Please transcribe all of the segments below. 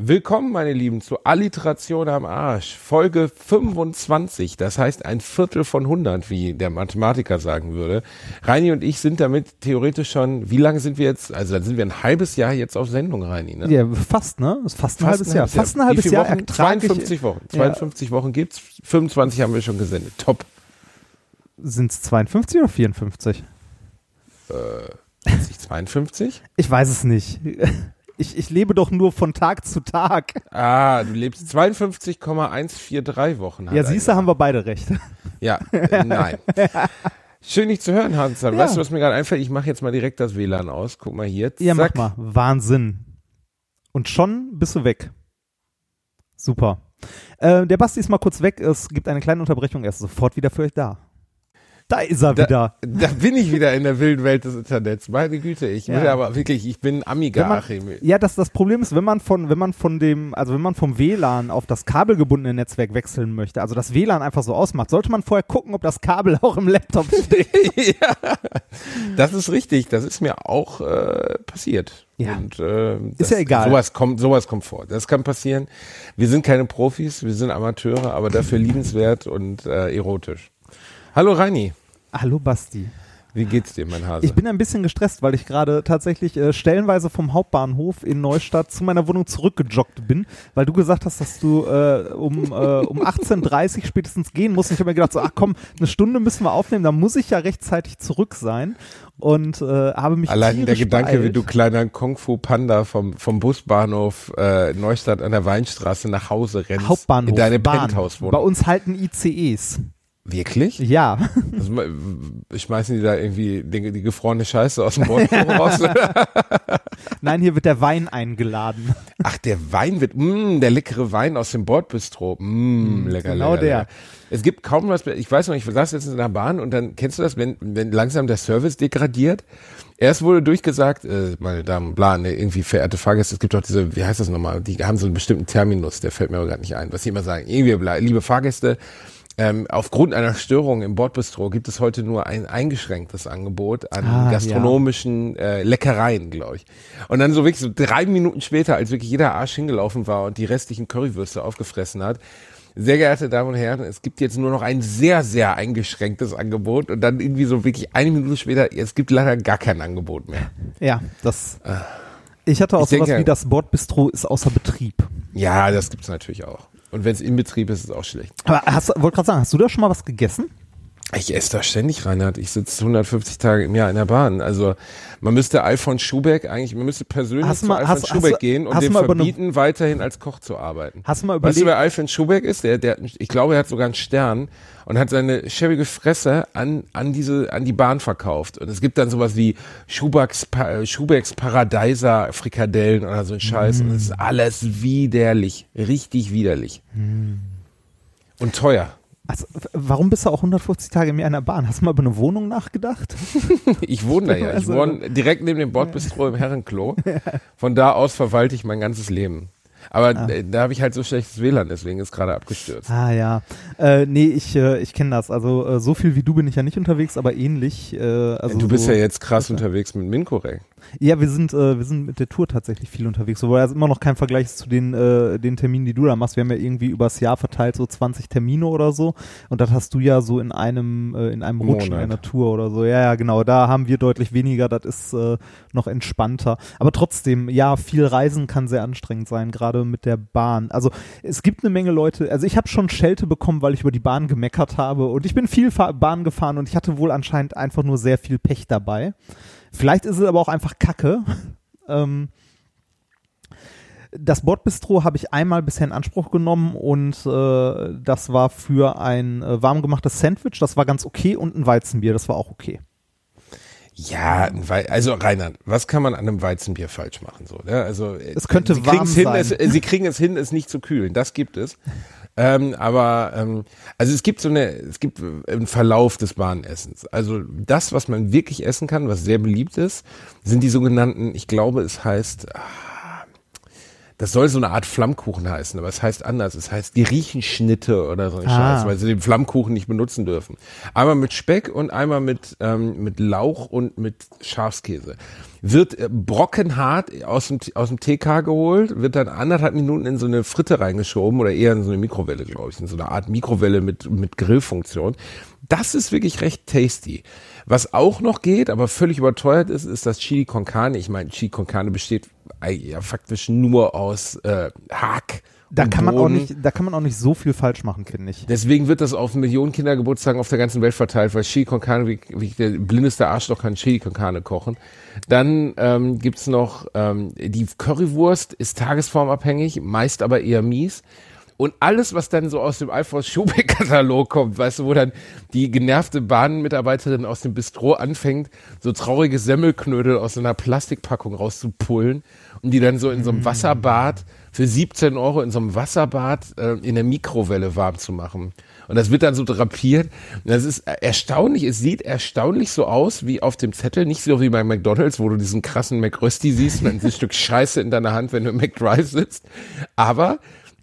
Willkommen, meine Lieben, zu Alliteration am Arsch. Folge 25, das heißt ein Viertel von 100, wie der Mathematiker sagen würde. Reini und ich sind damit theoretisch schon, wie lange sind wir jetzt, also dann sind wir ein halbes Jahr jetzt auf Sendung, Reini, ne? Ja, fast, ne? Ist fast ein halbes Jahr. Fast ein halbes Jahr. Wochen? ertrage ich- 52 Wochen. 52 Wochen gibt's, 25 haben wir schon gesendet. Top. Sind es 52 oder 54? Ist nicht 52? Ich weiß es nicht. Ich, ich lebe doch nur von Tag zu Tag. Ah, du lebst 52,143 Wochen. Ja, siehst du, haben wir beide recht. Ja, äh, nein. Schön, dich zu hören, Hans. Ja. Weißt du, was mir gerade einfällt? Ich mache jetzt mal direkt das WLAN aus. Guck mal hier. Ja, mach Zack. mal. Wahnsinn. Und schon bist du weg. Super. Äh, der Basti ist mal kurz weg. Es gibt eine kleine Unterbrechung. Er ist sofort wieder für euch da. Da ist er wieder. Da bin ich wieder in der wilden Welt des Internets. Meine Güte, ich Ja. will aber wirklich, ich bin Amiga, man, Achim. ja, das, das Problem ist, wenn man von, wenn man von dem, also wenn man vom WLAN auf das kabelgebundene Netzwerk wechseln möchte, also das WLAN einfach so ausmacht, sollte man vorher gucken, ob das Kabel auch im Laptop steht. ja, das ist richtig. Das ist mir auch äh, passiert. Ja. Und, äh, das, Ist ja egal. Sowas kommt, sowas kommt vor. Das kann passieren. Wir sind keine Profis, wir sind Amateure, aber dafür liebenswert und äh, erotisch. Hallo Reini, Hallo Basti. wie geht's dir, mein Hase? Ich bin ein bisschen gestresst, weil ich gerade tatsächlich äh, stellenweise vom Hauptbahnhof in Neustadt zu meiner Wohnung zurückgejoggt bin, weil du gesagt hast, dass du äh, um, äh, um 18.30 Uhr spätestens gehen musst. Und ich habe mir gedacht, so, ach komm, eine Stunde müssen wir aufnehmen, da muss ich ja rechtzeitig zurück sein und äh, habe mich Allein der Gedanke, beeilt. wie du kleiner Kung Fu Panda vom, vom Busbahnhof äh, Neustadt an der Weinstraße nach Hause rennst. Hauptbahnhof, In deine Bahn. Bei Penthouse-Wohnung. uns halten ICEs. Wirklich? Ja. Also, schmeißen die da irgendwie die, die gefrorene Scheiße aus dem Bordrohr raus? Nein, hier wird der Wein eingeladen. Ach, der Wein wird, mh, der leckere Wein aus dem Bordbistro. Mh, lecker, genau lecker, der. Lecker. Es gibt kaum was, ich weiß noch, ich saß jetzt in der Bahn und dann, kennst du das, wenn, wenn langsam der Service degradiert? Erst wurde durchgesagt, äh, meine Damen, bla, ne, irgendwie verehrte Fahrgäste, es gibt doch diese, wie heißt das nochmal, die haben so einen bestimmten Terminus, der fällt mir aber gerade nicht ein, was sie immer sagen, irgendwie, bla, liebe Fahrgäste, ähm, aufgrund einer Störung im Bordbistro gibt es heute nur ein eingeschränktes Angebot an Ah, gastronomischen äh, Leckereien, glaube ich. Und dann so wirklich so drei Minuten später, als wirklich jeder Arsch hingelaufen war und die restlichen Currywürste aufgefressen hat, sehr geehrte Damen und Herren, es gibt jetzt nur noch ein sehr, sehr eingeschränktes Angebot und dann irgendwie so wirklich eine Minute später, es gibt leider gar kein Angebot mehr. Ja, das. Ich hatte auch Ich denke- sowas wie das Bordbistro ist außer Betrieb. Ja, das gibt's natürlich auch. Und wenn es in Betrieb ist, ist es auch schlecht. Aber hast, wollte gerade sagen, hast du da schon mal was gegessen? Ich esse da ständig, Reinhard. Ich sitze 150 Tage im Jahr in der Bahn. Also man müsste Alfons Schubeck eigentlich, man müsste persönlich Hast zu mal- Alfons hast- Schubeck hast gehen und dem über eine- verbieten, weiterhin als Koch zu arbeiten. Hast du mal Weißt du, überlegt? wer Alfons Schubeck ist? Der, der, ich glaube, er hat sogar einen Stern und hat seine schäbige Fresse an, an diese, an die Bahn verkauft. Und es gibt dann sowas wie Schubecks, Pa- Schubecks Paradeiser Frikadellen oder so ein Scheiß. Und es Mm. ist alles widerlich. Richtig widerlich. Und teuer. Also, warum bist du auch 150 Tage im Jahr in der Bahn? Hast du mal über eine Wohnung nachgedacht? Ich wohne da ja. Ich Also- wohne direkt neben dem Bordbistro im Herrenklo. Von da aus verwalte ich mein ganzes Leben. Aber äh, da habe ich halt so schlechtes WLAN, deswegen ist gerade abgestürzt. Ah ja. Äh, nee, ich, äh, ich kenne das. Also äh, so viel wie du bin ich ja nicht unterwegs, aber ähnlich. Äh, also du bist so, ja jetzt krass unterwegs mit Minkorek. Ja, wir sind, äh, wir sind mit der Tour tatsächlich viel unterwegs, wobei das immer noch kein Vergleich ist zu den, äh, den Terminen, die du da machst. Wir haben ja irgendwie übers Jahr verteilt so 20 Termine oder so und das hast du ja so in einem, äh, in einem Rutsch Monat. einer Tour oder so. Ja, ja, genau. Da haben wir deutlich weniger, das ist äh, noch entspannter. Aber trotzdem, ja, viel Reisen kann sehr anstrengend sein, gerade mit der Bahn. Also es gibt eine Menge Leute, also ich habe schon Schelte bekommen, weil ich über die Bahn gemeckert habe und ich bin viel Bahn gefahren und ich hatte wohl anscheinend einfach nur sehr viel Pech dabei. Vielleicht ist es aber auch einfach Kacke. ähm, das Bordbistro habe ich einmal bisher in Anspruch genommen und äh, das war für ein äh, warm gemachtes Sandwich, das war ganz okay und ein Weizenbier, das war auch okay. Ja, also Reinhard, was kann man an einem Weizenbier falsch machen? So, ne? Also äh, Es könnte warm hin, sein. Es, äh, sie kriegen es hin, es nicht zu kühlen. Das gibt es. Ähm, aber ähm, also es gibt so eine, es gibt einen Verlauf des Bahnessens. Also das, was man wirklich essen kann, was sehr beliebt ist, sind die sogenannten, ich glaube, es heißt. Ah, das soll so eine Art Flammkuchen heißen, aber es heißt anders. Es heißt die Riechenschnitte oder so ein Ah. Scheiß, weil sie den Flammkuchen nicht benutzen dürfen. Einmal mit Speck und einmal mit, ähm, mit Lauch und mit Schafskäse. Wird äh, brockenhart aus dem, aus dem TK geholt, wird dann anderthalb Minuten in so eine Fritte reingeschoben oder eher in so eine Mikrowelle, glaube ich, in so eine Art Mikrowelle mit, mit Grillfunktion. Das ist wirklich recht tasty. Was auch noch geht, aber völlig überteuert ist, ist das Chili con Carne. Ich meine, Chili con Carne besteht ja faktisch nur aus äh, Hack. Da kann man auch nicht, da kann man auch nicht so viel falsch machen, finde ich. Deswegen wird das auf Millionen Kindergeburtstagen auf der ganzen Welt verteilt, weil Chili con Carne, wie, wie der blindeste Arschloch kann Chili con Carne kochen. Dann ähm, gibt's noch ähm, die Currywurst, ist tagesformabhängig, meist aber eher mies. Und alles, was dann so aus dem Alfons Schubeck-Katalog kommt, weißt du, wo dann die genervte Bahnmitarbeiterin aus dem Bistro anfängt, so traurige Semmelknödel aus so einer Plastikpackung rauszupullen und die dann so in so einem Wasserbad für 17 Euro in so einem Wasserbad äh, in der Mikrowelle warm zu machen. Und das wird dann so drapiert. Und das ist erstaunlich. Es sieht erstaunlich so aus wie auf dem Zettel. Nicht so wie bei McDonalds, wo du diesen krassen McRösti siehst und ein Stück Scheiße in deiner Hand, wenn du im McDrive sitzt. Aber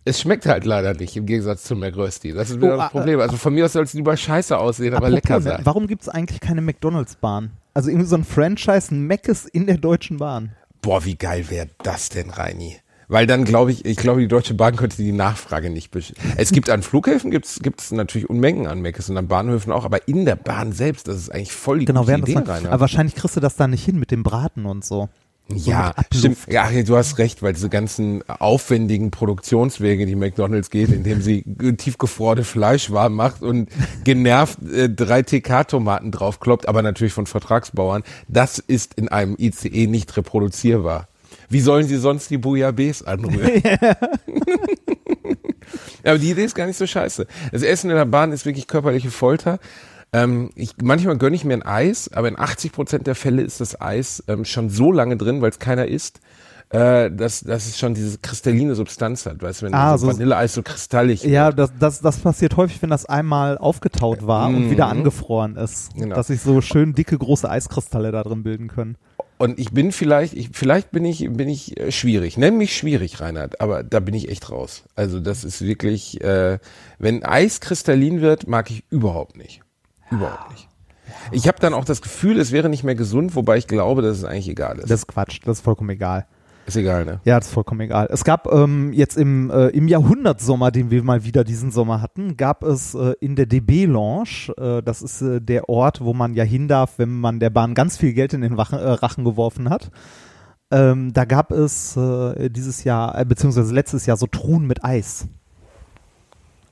es schmeckt halt leider nicht, im Gegensatz zum McRösti. Das ist wieder Oh, das äh, Problem. Also von mir aus soll es lieber scheiße aussehen, aber lecker sein. Warum gibt es eigentlich keine McDonalds-Bahn? Also irgendwie so ein Franchise, ein Meckes in der Deutschen Bahn. Boah, wie geil wäre das denn, Reini? Weil dann glaube ich, ich glaube, die Deutsche Bahn könnte die Nachfrage nicht besch Es gibt an Flughäfen gibt's gibt's natürlich Unmengen an Meckes und an Bahnhöfen auch, aber in der Bahn selbst, das ist eigentlich voll die Genau, gute Idee, Rainer. aber wahrscheinlich kriegst du das da nicht hin mit dem Braten und so. So Ja, stimmt. Ja, du hast recht, weil diese ganzen aufwendigen Produktionswege, die McDonalds geht, indem sie tiefgefrorene Fleisch warm macht und genervt äh, drei TK-Tomaten draufkloppt, aber natürlich von Vertragsbauern, das ist in einem ICE nicht reproduzierbar. Wie sollen sie sonst die Bouillabaisse anrühren? aber die Idee ist gar nicht so scheiße. Das Essen in der Bahn ist wirklich körperliche Folter. Ähm, ich, manchmal gönne ich mir ein Eis, aber in 80 Prozent der Fälle ist das Eis ähm, schon so lange drin, weil es keiner isst, äh, dass, dass es schon diese kristalline Substanz hat. Weißt du, wenn Ah, so Vanilleeis so kristallig Ja, wird. das, das, das passiert häufig, wenn das einmal aufgetaut war und wieder angefroren ist. Mhm. Genau. Dass sich so schön dicke, große Eiskristalle da drin bilden können. Und ich bin vielleicht, ich, vielleicht bin ich, bin ich äh, schwierig. Nenn mich schwierig, Reinhard, aber da bin ich echt raus. Also das ist wirklich, äh, wenn Eis kristallin wird, mag ich überhaupt nicht. Überhaupt nicht. Ich habe dann auch das Gefühl, es wäre nicht mehr gesund, wobei ich glaube, dass es eigentlich egal ist. Das ist Quatsch, das ist vollkommen egal. ist egal, ne? Ja, das ist vollkommen egal. Es gab ähm, jetzt im, äh, im Jahrhundertsommer, den wir mal wieder diesen Sommer hatten, gab es äh, in der DB Lounge, äh, das ist äh, der Ort, wo man ja hin darf, wenn man der Bahn ganz viel Geld in den Wachen, äh, Rachen geworfen hat. Ähm, da gab es äh, dieses Jahr, beziehungsweise letztes Jahr so Truhen mit Eis.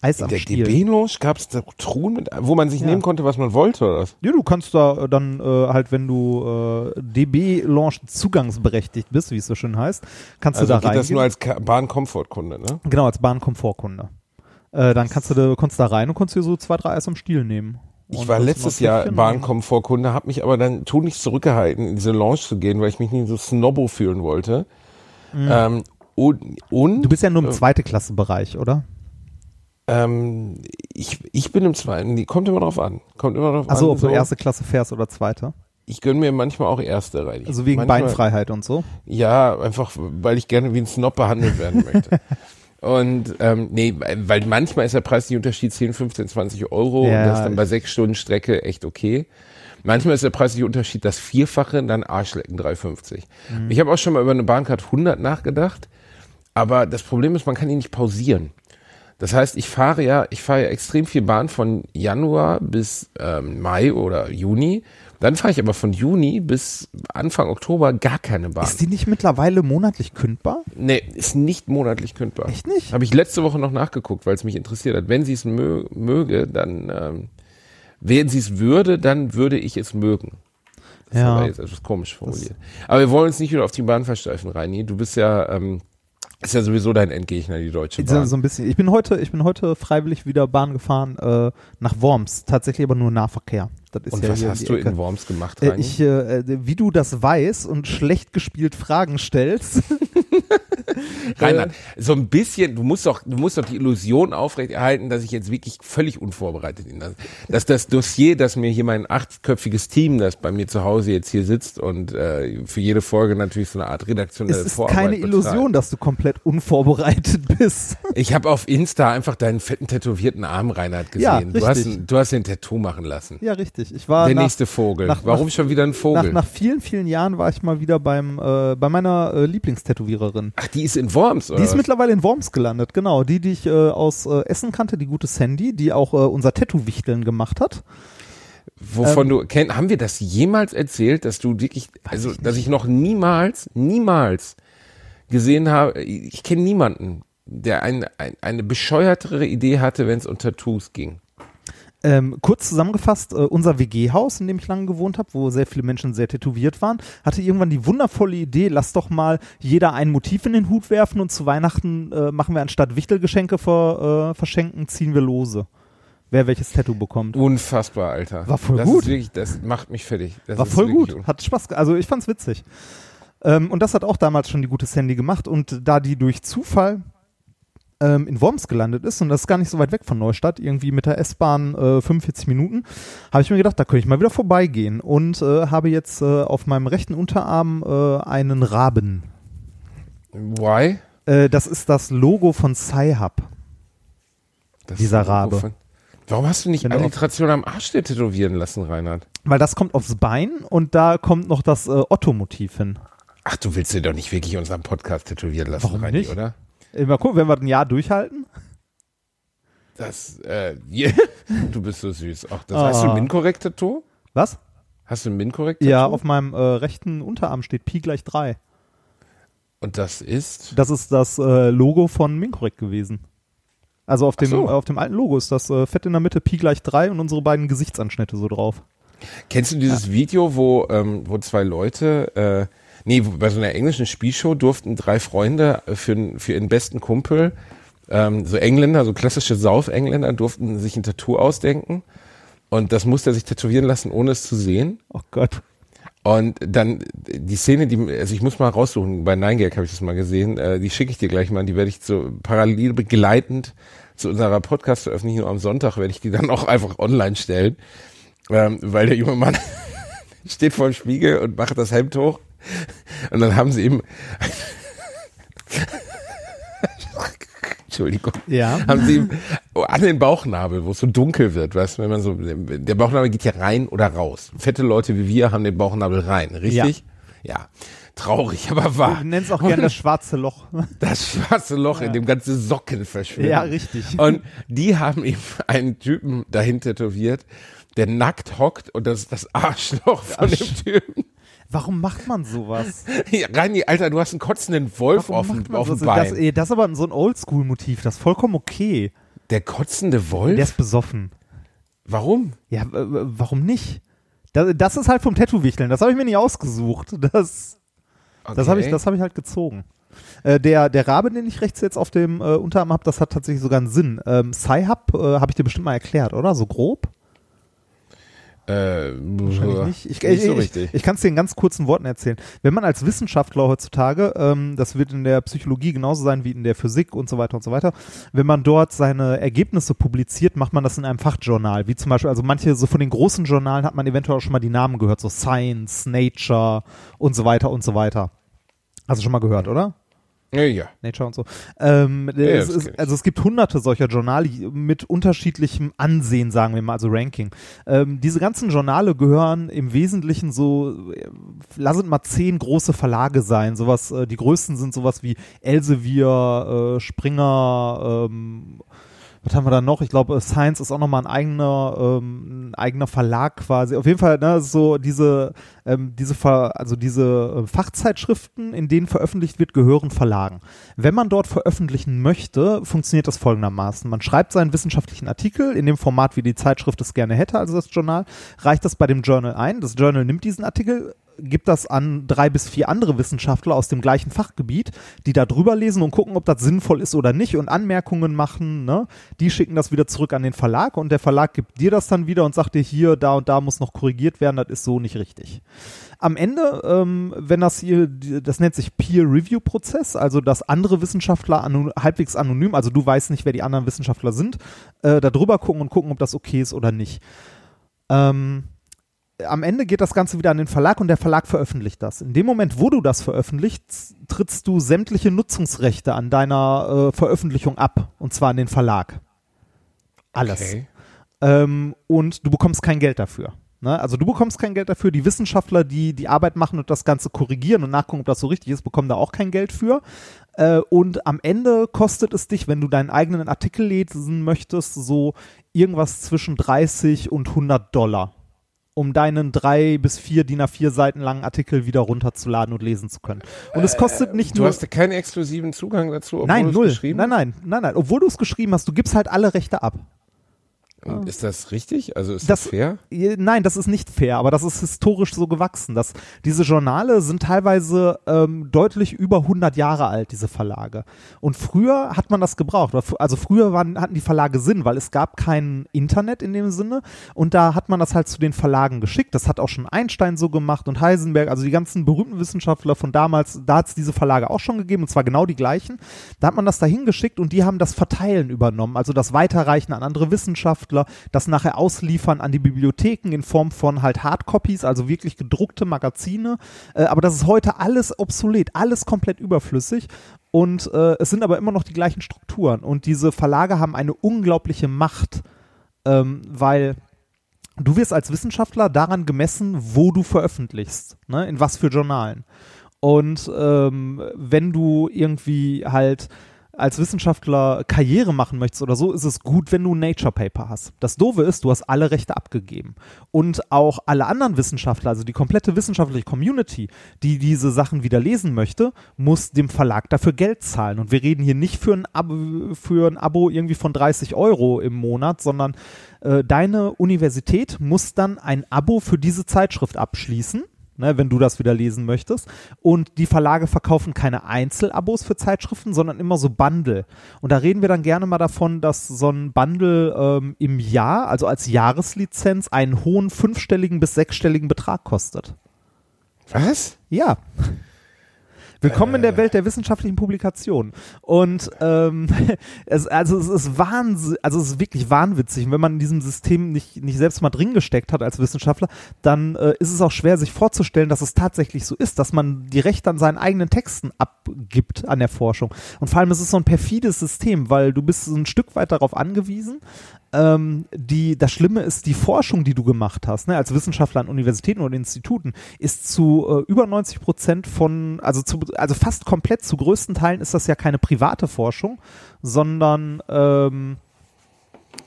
Eis In am der Stiel. DB-Lounge gab es Truhen, mit, wo man sich Ja. nehmen konnte, was man wollte, oder was? Ja, du kannst da äh, dann äh, halt, wenn du äh, DB-Lounge zugangsberechtigt bist, wie es so schön heißt, kannst Also du da geht reingehen. das nur als Bahn-Komfortkunde, ne? Genau, als Bahnkomfortkunde. Äh, dann kannst du, da, konntest da rein und konntest dir so zwei, drei Eis am Stiel nehmen. Ich war letztes Jahr Töpfchen Bahnkomfortkunde, habe mich aber dann tunlichst zurückgehalten, in diese Lounge zu gehen, weil ich mich nicht so snobbo fühlen wollte. Ähm, und, und Mhm. Du bist ja nur im äh, zweite Klasse-Bereich, oder? Ähm, ich, ich bin im zweiten, die- kommt immer drauf an. Kommt immer drauf Achso, an. ob du erste Klasse fährst oder zweite. Ich gönne mir manchmal auch erste rein. Also wegen manchmal, Beinfreiheit und so. Ja, einfach, weil ich gerne wie ein Snob behandelt werden möchte. Und ähm, nee, weil manchmal ist der Preis nicht Unterschied 10, 15, 20 Euro Ja, und das ist dann bei sechs Stunden Strecke echt okay. Manchmal ist der Preis nicht Unterschied das Vierfache, dann Arschlecken 3,50. Mhm. Ich habe auch schon mal über eine Bahncard 100 nachgedacht, aber das Problem ist, man kann die nicht pausieren. Das heißt, ich fahre ja, ich fahre ja extrem viel Bahn von Januar bis ähm, Mai oder Juni. Dann fahre ich aber von Juni bis Anfang Oktober gar keine Bahn. Ist die nicht mittlerweile monatlich kündbar? Nee, ist nicht monatlich kündbar. Echt nicht? Habe ich letzte Woche noch nachgeguckt, weil es mich interessiert hat. Wenn sie es mö möge, dann, ähm, wenn sie es würde, dann würde ich es mögen. Das Ja. ist aber jetzt etwas komisch formuliert. Aber wir wollen uns nicht wieder auf die Bahn versteifen, Reini. Du bist ja, ähm, ist ja sowieso dein Endgegner, die Deutsche Bahn. so ein bisschen. Ich bin heute, ich bin heute freiwillig wieder Bahn gefahren äh, nach Worms. Tatsächlich aber nur Nahverkehr. Das ist Und ja was hast du Ecke. in Worms gemacht, Äh, Reini? ich, äh, wie du das weißt und schlecht gespielt Fragen stellst, Reinhard, so ein bisschen, du musst doch, du musst doch die Illusion aufrechterhalten, dass ich jetzt wirklich völlig unvorbereitet bin. Dass, dass das Dossier, das mir hier mein achtköpfiges Team, das bei mir zu Hause jetzt hier sitzt und äh, für jede Folge natürlich so eine Art redaktionelle Es ist Vorarbeit keine Illusion, betreibt. dass du komplett unvorbereitet bist. Ich habe auf Insta einfach deinen fetten tätowierten Arm, Reinhard, gesehen. Ja, du, hast, du hast den Tattoo machen lassen. Ja, richtig. Ich war Der nach, nächste Vogel. nach- Warum nach- schon wieder ein Vogel? nach, nach vielen, vielen Jahren war ich mal wieder beim äh, bei meiner äh, Lieblingstätowiererin. Ach, die ist in Worms, oder? Die ist mittlerweile in Worms gelandet, genau. Die, die ich äh, aus äh, Essen kannte, die gute Sandy, die auch äh, unser Tattoo-Wichteln gemacht hat. Wovon Ähm, du kenn, haben wir das jemals erzählt, dass du wirklich, also ich dass ich noch niemals, niemals gesehen habe, ich kenne niemanden, der ein, ein, eine bescheuertere Idee hatte, wenn es um Tattoos ging. Ähm, kurz zusammengefasst, äh, unser WG-Haus, in dem ich lange gewohnt habe, wo sehr viele Menschen sehr tätowiert waren, hatte irgendwann die wundervolle Idee, lass doch mal jeder ein Motiv in den Hut werfen und zu Weihnachten äh, machen wir anstatt Wichtelgeschenke ver, äh, verschenken, ziehen wir Lose. Wer welches Tattoo bekommt. Unfassbar, Alter. War voll das gut. Wirklich, das macht mich fertig. Das War voll gut. Hat Spaß, also ich fand's witzig. Ähm, und das hat auch damals schon die gute Sandy gemacht. Und da die durch Zufall ähm, in Worms gelandet ist, und das ist gar nicht so weit weg von Neustadt, irgendwie mit der S-Bahn äh, 45 Minuten, habe ich mir gedacht, da könnte ich mal wieder vorbeigehen. Und äh, habe jetzt äh, auf meinem rechten Unterarm äh, einen Raben. Why? Äh, das ist das Logo von Sci-Hub. Dieser Rabe. Von, warum hast du nicht auf- Alliteration am Arsch dir tätowieren lassen, Reinhard? Weil das kommt aufs Bein und da kommt noch das äh, Otto-Motiv hin. Ach, du willst dir doch nicht wirklich unseren Podcast tätowieren lassen, Warum Reini, nicht? oder? Äh, Mal gucken, wenn wir ein Jahr durchhalten. Das, äh, yeah. du bist so süß. Ach, das hast du Ah. ein Min-Korrekt-Tattoo? Was? Hast du ein Min-Korrekt-Tattoo? Ja, auf meinem äh, rechten Unterarm steht Pi gleich 3. Und das ist? Das ist das äh, Logo von Minkorrekt gewesen. Also auf dem, so. auf dem alten Logo ist das äh, fett in der Mitte Pi gleich 3 und unsere beiden Gesichtsanschnitte so drauf. Kennst du dieses Video, wo, ähm, wo zwei Leute, äh, nee, bei so einer englischen Spielshow durften drei Freunde für, für ihren besten Kumpel, ähm, so Engländer, so klassische Sauf-Engländer, durften sich ein Tattoo ausdenken. Und das musste er sich tätowieren lassen, ohne es zu sehen. Oh Gott. Und dann die Szene, die, also ich muss mal raussuchen, bei 9gag habe ich das mal gesehen, äh, die schicke ich dir gleich mal, die werde ich so parallel begleitend zu unserer Podcast-Veröffentlichung am Sonntag, werde ich die dann auch einfach online stellen, ähm, weil der junge Mann steht vor dem Spiegel und macht das Hemd hoch und dann haben sie ihm, Entschuldigung, Ja. haben sie ihm an den Bauchnabel, wo es so dunkel wird, weißt du, wenn man so, der Bauchnabel geht ja rein oder raus. Fette Leute wie wir haben den Bauchnabel rein, richtig? Ja. Traurig, aber wahr. Du nennst auch gerne das schwarze Loch. Das schwarze Loch, in dem ganze Socken verschwinden. Ja, richtig. Und die haben ihm einen Typen dahin tätowiert, der nackt hockt und das ist das Arschloch von dem Typen. Warum macht man sowas? Ja, Reini, Alter, du hast einen kotzenden Wolf Warum auf auf dem? Bein. Das, ey, das ist aber so ein Oldschool-Motiv, das ist vollkommen okay. der kotzende Wolf? Der ist besoffen. Warum? Ja, warum nicht? Das, das ist halt vom Tattoo-Wichteln, das habe ich mir nicht ausgesucht. Das, das habe ich, Okay. das hab ich halt gezogen. Äh, der, der Rabe, den ich rechts jetzt auf dem äh, Unterarm habe, das hat tatsächlich sogar einen Sinn. Ähm, Sci-Hub äh, habe ich dir bestimmt mal erklärt, oder? So grob? Äh, Wahrscheinlich nicht. Ich, nicht so ich, ich, ich kann es dir in ganz kurzen Worten erzählen. Wenn man als Wissenschaftler heutzutage, ähm, das wird in der Psychologie genauso sein wie in der Physik und so weiter und so weiter, wenn man dort seine Ergebnisse publiziert, macht man das in einem Fachjournal, wie zum Beispiel, also manche, so von den großen Journalen hat man eventuell auch schon mal die Namen gehört, so Science, Nature und so weiter und so weiter. Hast du schon mal gehört, oder? Ja, ja. Nature und so. Ähm, ja, es ist, also es gibt hunderte solcher Journale mit unterschiedlichem Ansehen, sagen wir mal, also Ranking. Ähm, diese ganzen Journale gehören im Wesentlichen so, äh, lass es mal zehn große Verlage sein. Sowas, äh, die größten sind sowas wie Elsevier, äh, Springer, ähm, was haben wir da noch? Ich glaube, Science ist auch nochmal ein eigener, ähm, ein eigener Verlag quasi. Auf jeden Fall, ne, so diese, ähm, diese, Ver also diese äh, Fachzeitschriften, in denen veröffentlicht wird, gehören Verlagen. Wenn man dort veröffentlichen möchte, funktioniert das folgendermaßen. Man schreibt seinen wissenschaftlichen Artikel in dem Format, wie die Zeitschrift es gerne hätte, also das Journal, reicht das bei dem Journal ein. Das Journal nimmt diesen Artikel, gibt das an drei bis vier andere Wissenschaftler aus dem gleichen Fachgebiet, die da drüber lesen und gucken, ob das sinnvoll ist oder nicht und Anmerkungen machen. Ne? Die schicken das wieder zurück an den Verlag und der Verlag gibt dir das dann wieder und sagt dir hier, da und da muss noch korrigiert werden, das ist so nicht richtig. Am Ende, ähm, wenn das hier, das nennt sich Peer-Review-Prozess, also dass andere Wissenschaftler anu halbwegs anonym, also du weißt nicht, wer die anderen Wissenschaftler sind, äh, da drüber gucken und gucken, ob das okay ist oder nicht. Ähm, am Ende geht das Ganze wieder an den Verlag und der Verlag veröffentlicht das. In dem Moment, wo du das veröffentlichst, trittst du sämtliche Nutzungsrechte an deiner äh, Veröffentlichung ab. Und zwar an den Verlag. Alles. Okay. Ähm, und du bekommst kein Geld dafür. Ne? Also du bekommst kein Geld dafür. Die Wissenschaftler, die die Arbeit machen und das Ganze korrigieren und nachgucken, ob das so richtig ist, bekommen da auch kein Geld für. Äh, und am Ende kostet es dich, wenn du deinen eigenen Artikel lesen möchtest, so irgendwas zwischen 30 und 100 Dollar um deinen drei bis vier DIN A4 Seiten langen Artikel wieder runterzuladen und lesen zu können. Und es kostet nicht Du nur. hast keinen exklusiven Zugang dazu, obwohl nein, du es null. geschrieben Nein, nein, nein, nein. Obwohl du es geschrieben hast, du gibst halt alle Rechte ab. Und Ist das richtig? Also ist das, Das- fair? Nein, das ist nicht fair, aber das ist historisch so gewachsen. Dass diese Journale sind teilweise ähm, deutlich über 100 Jahre alt, diese Verlage. Und früher hat man das gebraucht. Also früher waren, hatten die Verlage Sinn, weil es gab kein Internet in dem Sinne. Und da hat man das halt zu den Verlagen geschickt. Das hat auch schon Einstein so gemacht und Heisenberg, also die ganzen berühmten Wissenschaftler von damals. Da hat es diese Verlage auch schon gegeben, und zwar genau die gleichen. Da hat man das dahin geschickt und die haben das Verteilen übernommen, also das Weiterreichen an andere Wissenschaftler, das nachher ausliefern an die Bibliotheken in Form von halt Hardcopies, also wirklich gedruckte Magazine. Äh, aber das ist heute alles obsolet, alles komplett überflüssig. Und äh, es sind aber immer noch die gleichen Strukturen. Und diese Verlage haben eine unglaubliche Macht, ähm, weil du wirst als Wissenschaftler daran gemessen, wo du veröffentlichst, ne? in was für Journalen. Und ähm, wenn du irgendwie halt als Wissenschaftler Karriere machen möchtest oder so, ist es gut, wenn du ein Nature Paper hast. Das Doofe ist, du hast alle Rechte abgegeben. Und auch alle anderen Wissenschaftler, also die komplette wissenschaftliche Community, die diese Sachen wieder lesen möchte, muss dem Verlag dafür Geld zahlen. Und wir reden hier nicht für ein Abo, für ein Abo irgendwie von 30 Euro im Monat, sondern äh, deine Universität muss dann ein Abo für diese Zeitschrift abschließen ne, wenn du das wieder lesen möchtest. Und die Verlage verkaufen keine Einzelabos für Zeitschriften, sondern immer so Bundle. Und da reden wir dann gerne mal davon, dass so ein Bundle ähm, im Jahr, also als Jahreslizenz, einen hohen fünfstelligen bis sechsstelligen Betrag kostet. Was? Ja. Willkommen in der Welt der wissenschaftlichen Publikation. Und ähm, es, also es ist Wahnsinn, also es ist wirklich wahnwitzig. Und wenn man in diesem System nicht, nicht selbst mal drin gesteckt hat als Wissenschaftler, dann äh, ist es auch schwer, sich vorzustellen, dass es tatsächlich so ist, dass man die Rechte an seinen eigenen Texten abgibt an der Forschung. Und vor allem ist es so ein perfides System, weil du bist so ein Stück weit darauf angewiesen, ähm, die, das Schlimme ist, die Forschung, die du gemacht hast, ne, als Wissenschaftler an Universitäten oder Instituten, ist zu äh, über 90 Prozent von, also zu, also fast komplett zu größten Teilen ist das ja keine private Forschung, sondern ähm,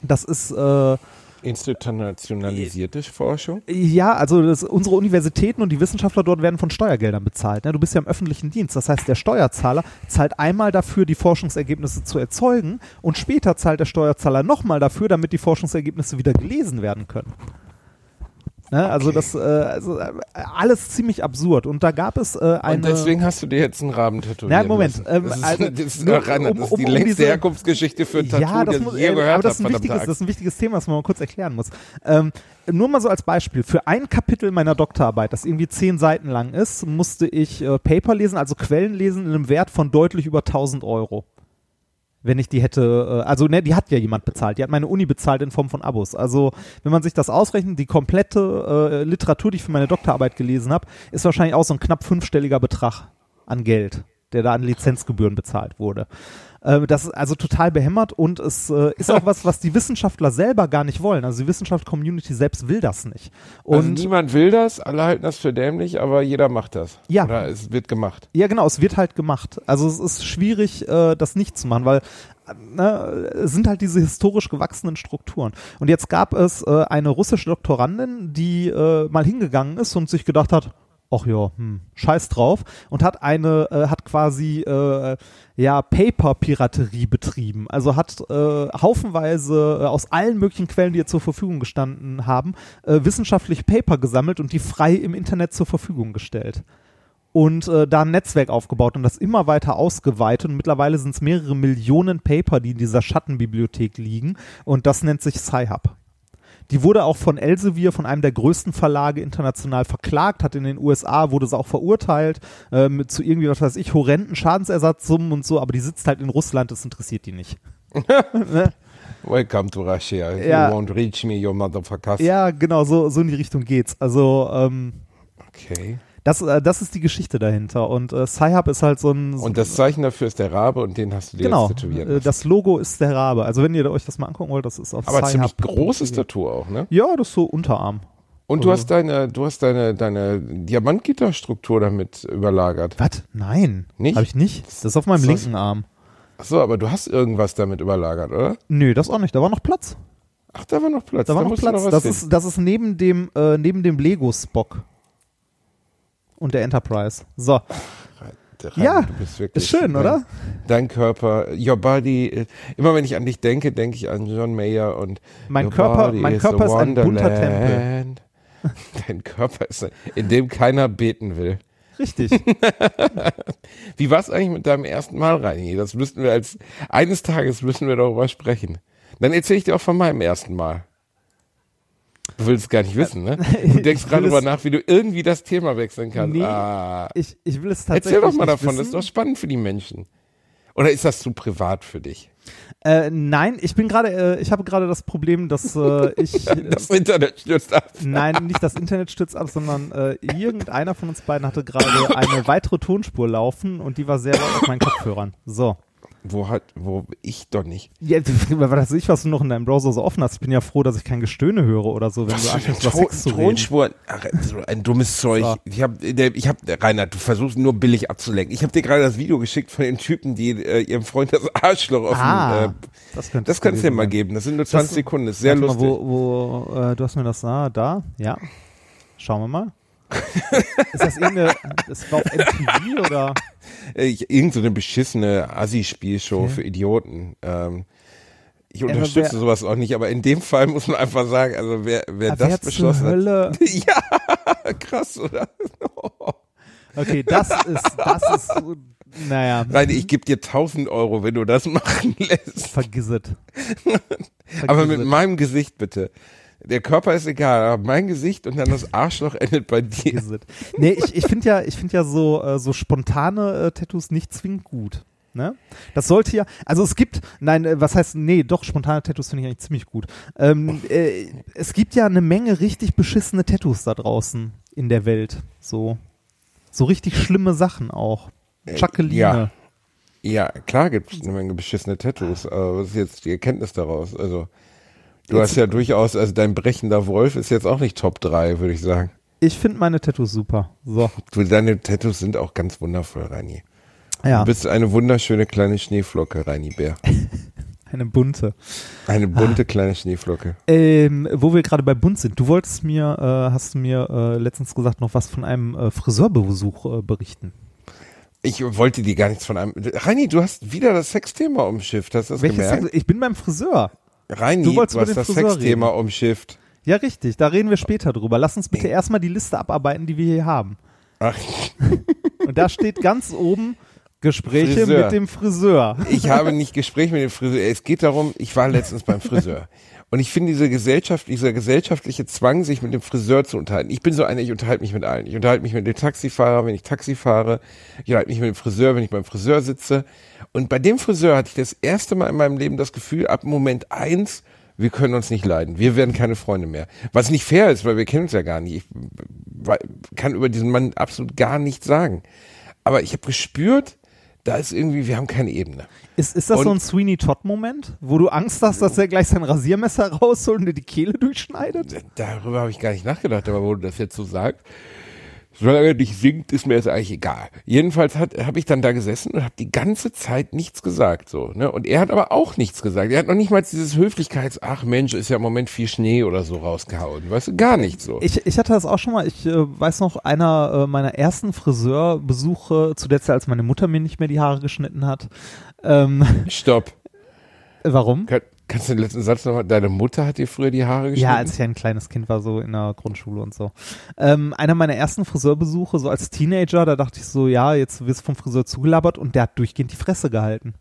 das ist äh, Institutionalisierte Forschung? ja, also das, unsere Universitäten und die Wissenschaftler dort werden von Steuergeldern bezahlt. Ne? Du bist ja im öffentlichen Dienst. Das heißt, der Steuerzahler zahlt einmal dafür, die Forschungsergebnisse zu erzeugen und später zahlt der Steuerzahler nochmal dafür, damit die Forschungsergebnisse wieder gelesen werden können. Ne? Also Okay. das äh, also, äh, alles ziemlich absurd. Und da gab es äh, eine... Und deswegen hast du dir jetzt einen Raben tätowiert. Na, Moment, ähm, das ist, also, das ist, nur Rainer, um- das ist um- die um längste diese- Herkunftsgeschichte für ein Tattoo, ja, das das muss, ich je äh, gehört aber das ist, ein wichtiges, das ist ein wichtiges Thema, was man mal kurz erklären muss. Ähm, nur mal so als Beispiel. Für ein Kapitel meiner Doktorarbeit, das irgendwie zehn Seiten lang ist, musste ich äh, Paper lesen, also Quellen lesen in einem Wert von deutlich über 1000 Euro. Wenn ich die hätte, äh, also ne, die hat ja jemand bezahlt. Die hat meine Uni bezahlt in Form von Abos. Also wenn man sich das ausrechnet, die komplette äh, Literatur, die ich für meine Doktorarbeit gelesen habe, ist wahrscheinlich auch so ein knapp fünfstelliger Betrag an Geld, der da an Lizenzgebühren bezahlt wurde. Äh, das ist also total behämmert und es äh, ist auch was, was die Wissenschaftler selber gar nicht wollen. Also die Wissenschaft-Community selbst will das nicht. Also Und niemand will das, alle halten das für dämlich, aber jeder macht das. Ja. Oder es wird gemacht. Ja, genau, es wird halt gemacht. Also es ist schwierig, äh, das nicht zu machen, weil äh, ne, es sind halt diese historisch gewachsenen Strukturen. Und jetzt gab es äh, eine russische Doktorandin, die äh, mal hingegangen ist und sich gedacht hat, ach ja, hm, scheiß drauf, und hat eine, äh, hat quasi äh, ja Paper-Piraterie betrieben. Also hat äh, haufenweise äh, aus allen möglichen Quellen, die ihr zur Verfügung gestanden haben, äh, wissenschaftliche Paper gesammelt und die frei im Internet zur Verfügung gestellt und äh, da ein Netzwerk aufgebaut und das immer weiter ausgeweitet. Und mittlerweile sind es mehrere Millionen Paper, die in dieser Schattenbibliothek liegen. Und das nennt sich Sci-Hub. Die wurde auch von Elsevier, von einem der größten Verlage international verklagt, hat in den USA, wurde sie auch verurteilt, ähm, zu irgendwie, was weiß ich, horrenden Schadensersatzsummen und so, aber die sitzt halt in Russland, das interessiert die nicht. ne? Welcome to Russia. Ja. You won't reach me, you motherfuckers. Ja, genau, so, so in die Richtung geht's. Also, ähm, Okay. Das, äh, das ist die Geschichte dahinter. Und äh, Sci-Hub ist halt so ein. Und das Zeichen dafür ist der Rabe und den hast du dir genau, jetzt tätowieren äh, lassen. das Logo ist der Rabe. Also, wenn ihr euch das mal angucken wollt, das ist auf Aber ziemlich großes Tattoo auch, ne? Ja, das ist so Unterarm. Und du Also- hast deine, du hast deine, deine Diamantgitterstruktur damit überlagert. Was? Nein. Nicht? Habe ich nicht. Das ist auf meinem linken Arm. Ach so, aber du hast irgendwas damit überlagert, oder? Nö, das auch nicht. Da war noch Platz. Ach, da war noch Platz. Da war noch musst du Platz. was Das ist, das ist neben dem, äh, neben dem Lego-Spock. Und der Enterprise. So. Rabe, Ja, Ist schön, dein, oder? Dein Körper, your body. äh, Immer wenn ich an dich denke, denke ich an John Mayer und Mein Körper, mein Körper ist ein bunter Tempel. Dein Körper ist, ein- in dem keiner beten will. Richtig. Wie war es eigentlich mit deinem ersten Mal, Reini? Das müssten wir als, eines Tages müssen wir darüber sprechen. Dann erzähle ich dir auch von meinem ersten Mal. Du willst es gar nicht wissen, ne? Du denkst gerade es- nach, wie du irgendwie das Thema wechseln kannst. Nee, ah. Ich, ich will es tatsächlich Erzähl doch mal davon, das ist wissen. doch spannend für die Menschen. Oder ist das zu privat für dich? Äh, nein, ich bin gerade, äh, ich habe gerade das Problem, dass äh, ich Das Internet stürzt ab. Nein, nicht das Internet stürzt ab, sondern äh, irgendeiner von uns beiden hatte gerade eine weitere Tonspur laufen und die war sehr laut auf meinen Kopfhörern. So. Wo hat, wo ich doch nicht. Ja, was weiß ich, was du noch in deinem Browser so offen hast. Ich bin ja froh, dass ich kein Gestöhne höre oder so, wenn du anfängst, über Sex zu. Tonspuren, ach, so ein dummes Zeug. So. Ich habe, ich hab, Reinhard, du versuchst nur billig abzulenken. Ich habe dir gerade das Video geschickt von den Typen, die äh, ihrem Freund das Arschloch auf Ah, äh, das Das kannst du dir mal geben. Das sind nur 20 Das- Sekunden. Das ist sehr lustig. Mal, wo, wo äh, du hast mir das da, da, ja. Schauen wir mal. ist das irgendeine, das war auf MTV oder? Äh, Irgend so eine beschissene Assi-Spielshow Okay. für Idioten. Ähm, ich aber unterstütze wer- sowas auch nicht, aber in dem Fall muss man einfach sagen, also wer, wer Ah, das beschlossen Hölle? hat. Ja, krass, oder? Okay, das ist, das ist, naja, Nein, ich gebe dir 1000 Euro, wenn du das machen lässt. vergiss es. Aber mit meinem Gesicht bitte. Der Körper ist egal, aber mein Gesicht und dann das Arschloch endet bei dir. Nee, ich, ich finde ja, ich finde ja so, äh, so spontane äh, Tattoos nicht zwingend gut. Ne? Das sollte ja, also es gibt, nein, äh, was heißt, nee, doch, spontane Tattoos finde ich eigentlich ziemlich gut. Ähm, äh, es gibt ja eine Menge richtig beschissene Tattoos da draußen in der Welt. So, so richtig schlimme Sachen auch. Jacqueline. ja. Ja, klar gibt es eine Menge beschissene Tattoos, aber was ist jetzt die Erkenntnis daraus? Also, du Jetzt- hast ja durchaus, also dein brechender Wolf ist jetzt auch nicht Top 3, würde ich sagen. Ich finde meine Tattoos super. So, Du, deine Tattoos sind auch ganz wundervoll, Reini. ja, Du bist eine wunderschöne kleine Schneeflocke, Reini Bär. eine bunte. Eine bunte kleine Schneeflocke. Ähm, wo wir gerade bei bunt sind, du wolltest mir, äh, hast du mir äh, letztens gesagt, noch was von einem äh, Friseurbesuch äh, berichten. Ich wollte dir gar nichts von einem. Reini, du hast wieder das Sexthema umschifft, hast du das Welches gemerkt? Sex? Ich bin beim Friseur. Reini, Du du, wolltest hast den das Sexthema umschifft. Ja, richtig. Da reden wir später drüber. Lass uns bitte erstmal die Liste abarbeiten, die wir hier haben. Ach, Und da steht ganz oben Gespräche Friseur. mit dem Friseur. ich habe nicht Gespräch mit dem Friseur. Es geht darum, ich war letztens beim Friseur. Und ich finde diese Gesellschaft, dieser gesellschaftliche Zwang, sich mit dem Friseur zu unterhalten. Ich bin so einer, ich unterhalte mich mit allen. Ich unterhalte mich mit dem Taxifahrer, wenn ich Taxi fahre. Ich unterhalte mich mit dem Friseur, wenn ich beim Friseur sitze. Und bei dem Friseur hatte ich das erste Mal in meinem Leben das Gefühl, ab Moment eins, wir können uns nicht leiden. Wir werden keine Freunde mehr. Was nicht fair ist, weil wir kennen uns ja gar nicht. Ich kann über diesen Mann absolut gar nichts sagen. Aber ich habe gespürt, da ist irgendwie, wir haben keine Ebene. Ist, ist das Und- so ein Sweeney Todd-Moment, wo du Angst hast, dass er gleich sein Rasiermesser rausholt und dir die Kehle durchschneidet? Darüber habe ich gar nicht nachgedacht, aber wo du das jetzt so sagst, solange er nicht singt, ist mir das eigentlich egal. Jedenfalls habe ich dann da gesessen und habe die ganze Zeit nichts gesagt. so. Ne? Und er hat aber auch nichts gesagt. Er hat noch nicht mal dieses Höflichkeits, ach Mensch, ist ja im Moment viel Schnee oder so rausgehauen. Weißt du, gar nicht so. Ich, ich hatte das auch schon mal. Ich äh, weiß noch, einer äh, meiner ersten Friseurbesuche, zu der Zeit, als meine Mutter mir nicht mehr die Haare geschnitten hat. Ähm, Stopp. warum? Kann, kannst du den letzten Satz nochmal? Deine Mutter hat dir früher die Haare geschnitten? Ja, als ich ein kleines Kind war, so in der Grundschule und so. Ähm, einer meiner ersten Friseurbesuche, so als Teenager, da dachte ich so, ja, jetzt wirst du vom Friseur zugelabert und der hat durchgehend die Fresse gehalten.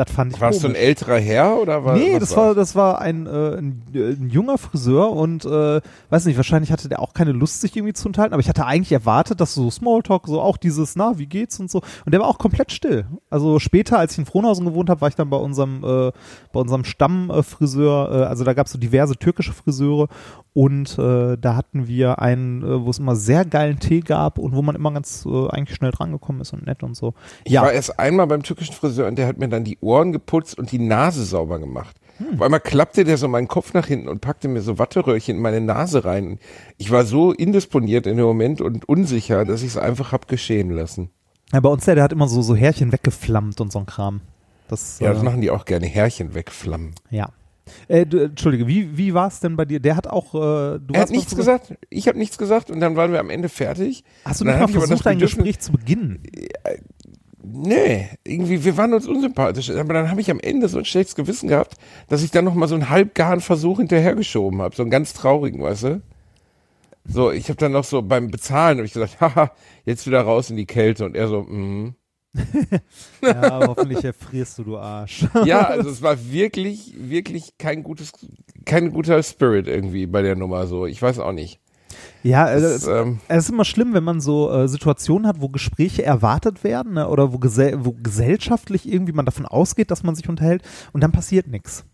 Das fand ich Warst du ein komisch. älterer Herr oder war nee, das war, das war ein, äh, ein, ein junger Friseur und äh, weiß nicht, wahrscheinlich hatte der auch keine Lust, sich irgendwie zu unterhalten, aber ich hatte eigentlich erwartet, dass so Smalltalk, so auch dieses, na, wie geht's und so. Und der war auch komplett still. Also später, als ich in Frohnhausen gewohnt habe, war ich dann bei unserem, äh, bei unserem Stammfriseur, äh, also da gab es so diverse türkische Friseure und äh, da hatten wir einen, äh, wo es immer sehr geilen Tee gab und wo man immer ganz äh, eigentlich schnell drangekommen ist und nett und so. Ich ja, war erst einmal beim türkischen Friseur und der hat mir dann die Ohren geputzt und die Nase sauber gemacht. Hm. Auf einmal klappte der so meinen Kopf nach hinten und packte mir so Watteröhrchen in meine Nase rein. Ich war so indisponiert in dem Moment und unsicher, dass ich es einfach hab geschehen lassen. ja, bei uns der, der hat immer so, so Härchen weggeflammt und so ein Kram. Das, Ja, das äh, machen die auch gerne. Härchen wegflammen. Ja. Äh, du, Entschuldige, wie, wie war es denn bei dir? Der hat auch, äh, du Er hat nichts gesagt. Ich habe nichts gesagt und dann waren wir am Ende fertig. Hast du nicht mal versucht, das ein Bedürfnis- Gespräch zu beginnen? Nee, irgendwie, wir waren uns unsympathisch. Aber dann habe ich am Ende so ein schlechtes Gewissen gehabt, dass ich dann nochmal so einen halbgaren Versuch hinterhergeschoben habe. So einen ganz traurigen, weißt du? So, ich habe dann noch so beim Bezahlen hab ich gesagt, haha, jetzt wieder raus in die Kälte. Und er so, mhm. Ja, hoffentlich erfrierst du, du Arsch. Ja, also es war wirklich, wirklich kein gutes, kein guter Spirit irgendwie bei der Nummer so. Ich weiß auch nicht. Ja, also es, ähm, es ist immer schlimm, wenn man so äh, Situationen hat, wo Gespräche erwartet werden ne, oder wo, gesell wo gesellschaftlich irgendwie man davon ausgeht, dass man sich unterhält und dann passiert nichts.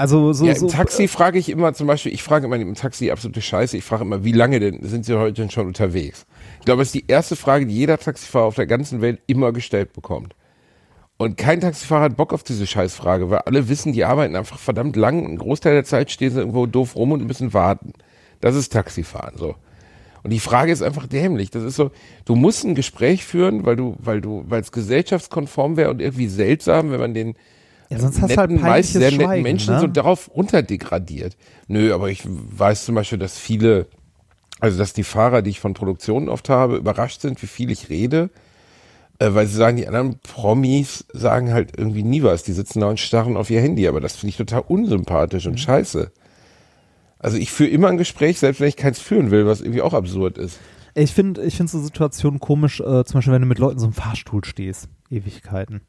Also so, ja, so im Taxi frage ich immer zum Beispiel, ich frage immer im Taxi absolute Scheiße, ich frage immer, wie lange denn sind Sie heute denn schon unterwegs? Ich glaube, das ist die erste Frage, die jeder Taxifahrer auf der ganzen Welt immer gestellt bekommt. Und kein Taxifahrer hat Bock auf diese Scheißfrage, weil alle wissen, die arbeiten einfach verdammt lang. Ein Großteil der Zeit stehen sie irgendwo doof rum und müssen warten. Das ist Taxifahren so. Und die Frage ist einfach dämlich. Das ist so, du musst ein Gespräch führen, weil du, weil du, weil es gesellschaftskonform wäre und irgendwie seltsam, wenn man den ja, sonst hast du halt netten, meist peinliches sehr netten Menschen ne? so darauf runterdegradiert. Nö, aber ich weiß zum Beispiel, dass viele, also dass die Fahrer, die ich von Produktionen oft habe, überrascht sind, wie viel ich rede, äh, weil sie sagen, die anderen Promis sagen halt irgendwie nie was. Die sitzen da und starren auf ihr Handy, aber das finde ich total unsympathisch Mhm. und scheiße. Also ich führe immer ein Gespräch, selbst wenn ich keins führen will, was irgendwie auch absurd ist. Ich finde ich finde so Situationen komisch, äh, zum Beispiel, wenn du mit Leuten so im Fahrstuhl stehst, Ewigkeiten.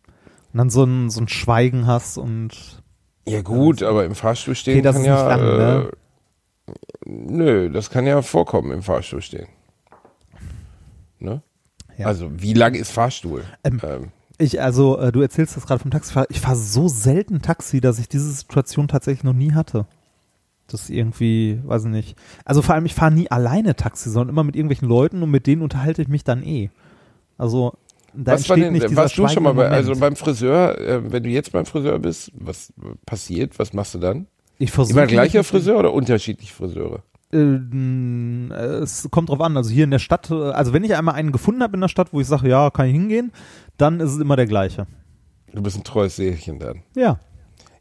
Und dann so ein, so ein Schweigen hast und Ja gut, aber im Fahrstuhl stehen Okay, das kann ist ja, nicht lang, ne? Nö, das kann ja vorkommen im Fahrstuhl stehen. Ne? Ja. Also wie lang ist Fahrstuhl? Ähm, Ähm, ich, also, äh, du erzählst das gerade vom Taxifahrer. Ich fahre so selten Taxi, dass ich diese Situation tatsächlich noch nie hatte. Das ist irgendwie, weiß ich nicht. Also vor allem, ich fahre nie alleine Taxi, sondern immer mit irgendwelchen Leuten und mit denen unterhalte ich mich dann eh. Also, da was entsteht denn, nicht warst du schon mal bei, also beim Friseur, äh, wenn du jetzt beim Friseur bist, was passiert, was machst du dann? Ich versuche Immer gleicher Friseur oder unterschiedliche Friseure? Äh, es kommt drauf an. Also hier in der Stadt, äh, also wenn ich einmal einen gefunden habe in der Stadt, wo ich sage, ja, kann ich hingehen, dann ist es immer der gleiche. Du bist ein treues Seelchen dann. Ja.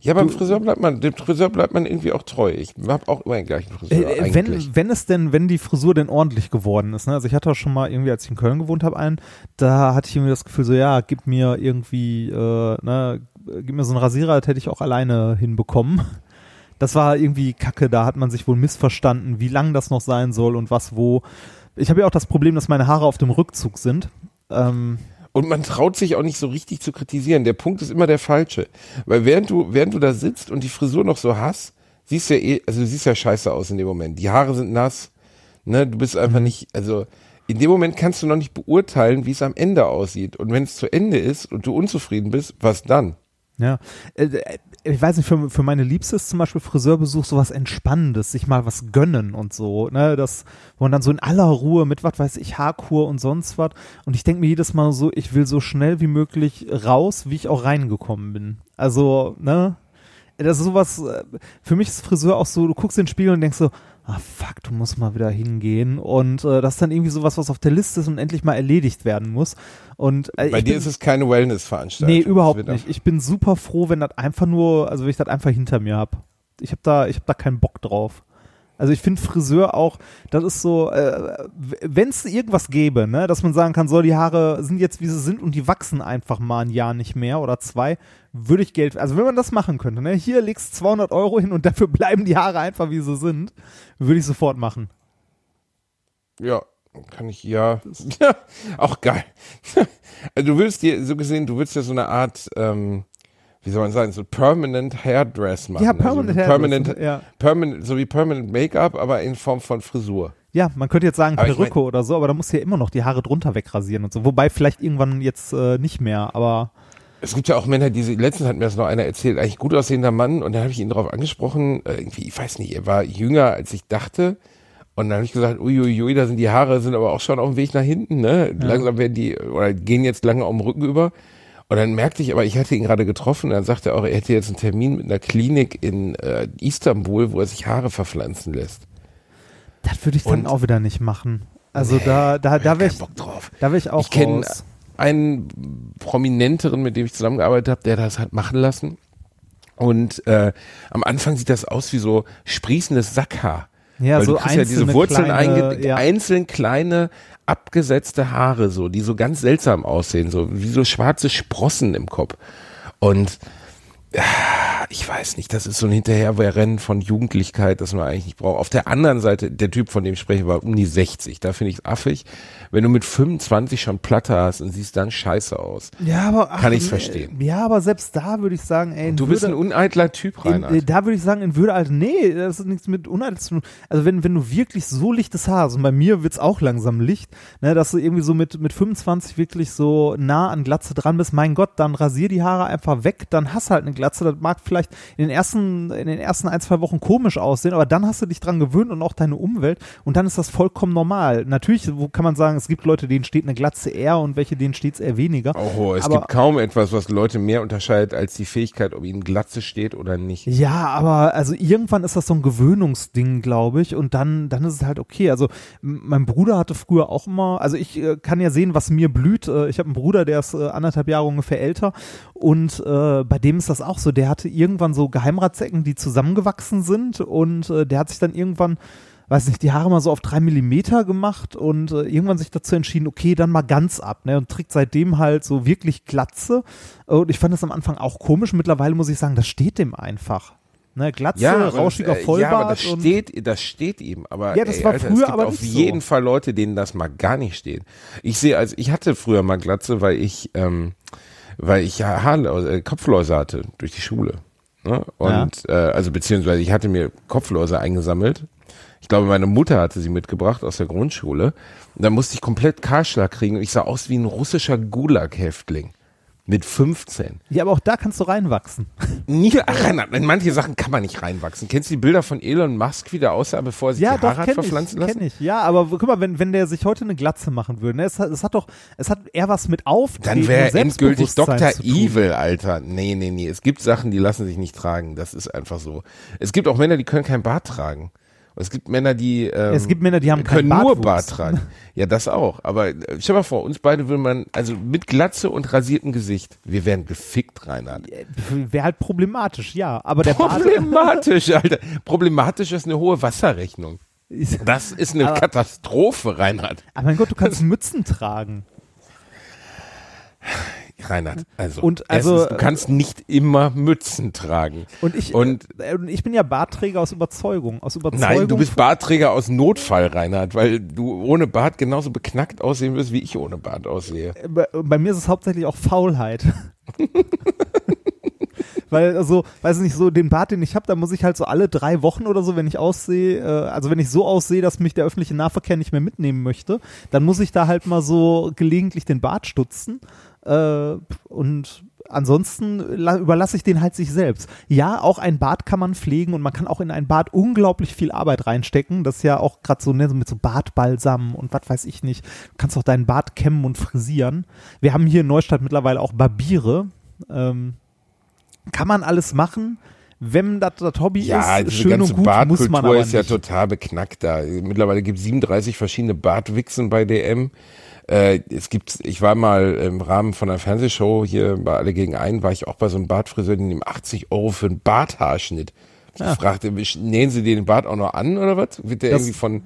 Ja, beim Friseur bleibt man, dem Friseur bleibt man irgendwie auch treu. Ich habe auch immer den gleichen Friseur Äh, eigentlich. wenn, wenn es denn, wenn die Frisur denn ordentlich geworden ist, ne? Also ich hatte auch schon mal irgendwie, als ich in Köln gewohnt habe, einen, da hatte ich irgendwie das Gefühl, so ja, gib mir irgendwie, äh, ne, gib mir so einen Rasierer, das hätte ich auch alleine hinbekommen. Das war irgendwie kacke, da hat man sich wohl missverstanden, wie lang das noch sein soll und was wo. Ich habe ja auch das Problem, dass meine Haare auf dem Rückzug sind. Ähm, Und man traut sich auch nicht so richtig zu kritisieren. Der Punkt ist immer der falsche. Weil während du, während du da sitzt und die Frisur noch so hast, siehst du ja eh, also du siehst ja scheiße aus in dem Moment. Die Haare sind nass, ne, du bist einfach nicht, also in dem Moment kannst du noch nicht beurteilen, wie es am Ende aussieht. Und wenn es zu Ende ist und du unzufrieden bist, was dann? Ja, äh, äh, ich weiß nicht, für, für meine Liebste ist zum Beispiel Friseurbesuch sowas Entspannendes, sich mal was gönnen und so, ne, das, wo man dann so in aller Ruhe mit, was weiß ich, Haarkur und sonst was. Und ich denke mir jedes Mal so, ich will so schnell wie möglich raus, wie ich auch reingekommen bin. Also, ne, das ist sowas, äh, für mich ist Friseur auch so, du guckst in den Spiegel und denkst so, ah fuck, du musst mal wieder hingehen und äh, das ist dann irgendwie sowas, was auf der Liste ist und endlich mal erledigt werden muss und äh, Bei dir bin- ist es keine Wellness-Veranstaltung. Nee, überhaupt nicht. Ich bin super froh, wenn das einfach nur, also wenn ich das einfach hinter mir hab. Ich habe da, ich habe da keinen Bock drauf. Also ich finde Friseur auch, das ist so, äh, wenn es irgendwas gäbe, ne, dass man sagen kann, so die Haare sind jetzt wie sie sind und die wachsen einfach mal ein Jahr nicht mehr oder zwei, würde ich Geld, also wenn man das machen könnte, ne, hier legst 200 Euro hin und dafür bleiben die Haare einfach wie sie sind, würde ich sofort machen. Ja, kann ich, ja. ja auch geil. also du willst dir, so gesehen, du willst ja so eine Art, ähm, wie soll man sagen, so Permanent Hairdress machen. Ja, Permanent also Hairdress, Permanent, ja. Permanent, so wie Permanent Make-up, aber in Form von Frisur. Ja, man könnte jetzt sagen Aber ich Perücke oder so, aber da musst du ja immer noch die Haare drunter wegrasieren und so. Wobei vielleicht irgendwann jetzt äh, nicht mehr, aber Es gibt ja auch Männer, die, letztens hat mir das noch einer erzählt, eigentlich gut aussehender Mann, und dann habe ich ihn darauf angesprochen, äh, irgendwie, ich weiß nicht, er war jünger, als ich dachte, und dann habe ich gesagt, uiuiui, da sind die Haare, sind aber auch schon auf dem Weg nach hinten, ne? Langsam werden die, oder gehen jetzt lange den Rücken über. Und dann merkte ich, aber ich hatte ihn gerade getroffen, dann sagte er auch, er hätte jetzt einen Termin mit einer Klinik in äh, Istanbul, wo er sich Haare verpflanzen lässt. das würde ich dann Und- auch wieder nicht machen. Also da, da, da wäre ich, Bock drauf. da wäre ich auch Ich kenne raus. einen prominenteren, mit dem ich zusammengearbeitet habe, der das hat machen lassen. Und äh, am Anfang sieht das aus wie so sprießendes Sackhaar. Ja, Weil so du kriegst ja diese einzelne Wurzeln kleine, ja. einzeln kleine abgesetzte Haare so, die so ganz seltsam aussehen, so wie so schwarze Sprossen im Kopf. Und ich weiß nicht, das ist so ein Hinterherrennen von Jugendlichkeit, das man eigentlich nicht braucht. Auf der anderen Seite, der Typ, von dem ich spreche, war um die 60. Da finde ich es affig. Wenn du mit 25 schon Platte hast und siehst dann scheiße aus. Ja, aber ach, Kann ich's äh, verstehen. Ja, aber selbst da würde ich sagen, ey, in Du bist ein Würde- uneitler Typ, in, Reinhard. äh, da würde ich sagen, in Würde halt, nee, das ist nichts mit Unheit zu tun. Also wenn, wenn du wirklich so lichtes Haar hast, und bei mir wird's auch langsam Licht, ne, dass du irgendwie so mit, mit 25 wirklich so nah an Glatze dran bist, mein Gott, dann rasier die Haare einfach weg, dann hast halt eine Glatze, das mag vielleicht in den ersten, in den ersten ein, zwei Wochen komisch aussehen, aber dann hast du dich dran gewöhnt und auch deine Umwelt und dann ist das vollkommen normal. Natürlich, wo kann man sagen, es gibt Leute, denen steht eine Glatze eher und welche, denen steht's eher weniger. Oh, es aber, gibt kaum etwas, was Leute mehr unterscheidet als die Fähigkeit, ob ihnen Glatze steht oder nicht. Ja, aber also irgendwann ist das so ein Gewöhnungsding, glaube ich, und dann, dann ist es halt okay. Also mein Bruder hatte früher auch immer, also ich äh, kann ja sehen, was mir blüht. Äh, ich habe einen Bruder, der ist äh, anderthalb Jahre ungefähr älter und äh, bei dem ist das auch so. Der hatte irgendwann so Geheimratsecken, die zusammengewachsen sind und äh, der hat sich dann irgendwann weiß nicht, die Haare mal so auf drei Millimeter gemacht und äh, irgendwann sich dazu entschieden, okay, dann mal ganz ab, ne, und trägt seitdem halt so wirklich Glatze. Und ich fand das am Anfang auch komisch. Mittlerweile muss ich sagen, das steht dem einfach. Ne, Glatze, aber rauschiger das, äh, Vollbart. Ja, aber das steht, das steht ihm. Aber Ja, das ey, war Alter, früher es gibt aber auf nicht so. jeden Fall Leute, denen das mal gar nicht steht. Ich sehe, also ich hatte früher mal Glatze, weil ich, ähm, weil ich ja Haar, äh, Kopfläuse hatte durch die Schule. Ne? Und äh, also beziehungsweise ich hatte mir Kopfläuse eingesammelt. Ich glaube, meine Mutter hatte sie mitgebracht aus der Grundschule. Und dann musste ich komplett Kahlschlag kriegen und ich sah aus wie ein russischer Gulag-Häftling. Mit 15. ja, aber auch da kannst du reinwachsen. Nie, ach, in manche Sachen kann man nicht reinwachsen. Kennst du die Bilder von Elon Musk, wie der aussah, bevor er sich Ja, die doch, Haare hat verpflanzen ich, lassen? kenn ich. Ja, aber guck mal, wenn, wenn der sich heute eine Glatze machen würde, ne, es, hat, es hat doch, es hat eher was mit Auftreten Dann wäre er endgültig Dr. Evil, Alter. Nee, nee, nee. Es gibt Sachen, die lassen sich nicht tragen. Das ist einfach so. Es gibt auch Männer, die können kein Bart tragen. Und es gibt Männer, die ähm, Es gibt Männer, die haben können nur. Bart tragen. Ja, das auch. Aber äh, stell mal vor, uns beide würde man, also mit Glatze und rasiertem Gesicht, wir wären gefickt, Reinhard. Wäre halt problematisch, ja. Aber der Bart, Problematisch, Alter. Problematisch ist eine hohe Wasserrechnung. Das ist eine Aber- Katastrophe, Reinhard. aber mein Gott, du kannst Mützen tragen. Reinhard, also, Und also- erstens, du kannst nicht immer Mützen tragen. Und ich, Und- äh, und ich bin ja Bartträger aus Überzeugung. Aus Überzeugung. Nein, du bist Bartträger aus Notfall, Reinhard, weil du ohne Bart genauso beknackt aussehen wirst, wie ich ohne Bart aussehe. bei, bei mir ist es hauptsächlich auch Faulheit. Weil, also, weiß nicht, so den Bart, den ich habe, da muss ich halt so alle drei Wochen oder so, wenn ich aussehe, äh, also wenn ich so aussehe, dass mich der öffentliche Nahverkehr nicht mehr mitnehmen möchte, dann muss ich da halt mal so gelegentlich den Bart stutzen. Äh, und ansonsten la- überlasse ich den halt sich selbst. Ja, auch ein Bart kann man pflegen und man kann auch in ein Bart unglaublich viel Arbeit reinstecken. Das ist ja auch gerade so, ne, mit so Bartbalsam und was weiß ich nicht. Du kannst auch deinen Bart kämmen und frisieren. Wir haben hier in Neustadt mittlerweile auch Barbiere. Ähm, kann man alles machen. Wenn das das Hobby Ja, ist, diese schön ganze und gut, muss Bartkultur man aber ist ja nicht. total beknackt da. Mittlerweile gibt es 37 verschiedene Bartwichsen bei DM. Äh, es gibt, ich war mal im Rahmen von einer Fernsehshow hier bei Alle gegen einen, war ich auch bei so einem Bartfriseur, die nehmen 80 Euro für einen Barthaarschnitt. Ich fragte, nähen sie den Bart auch noch an oder was? Wird der Das- irgendwie von,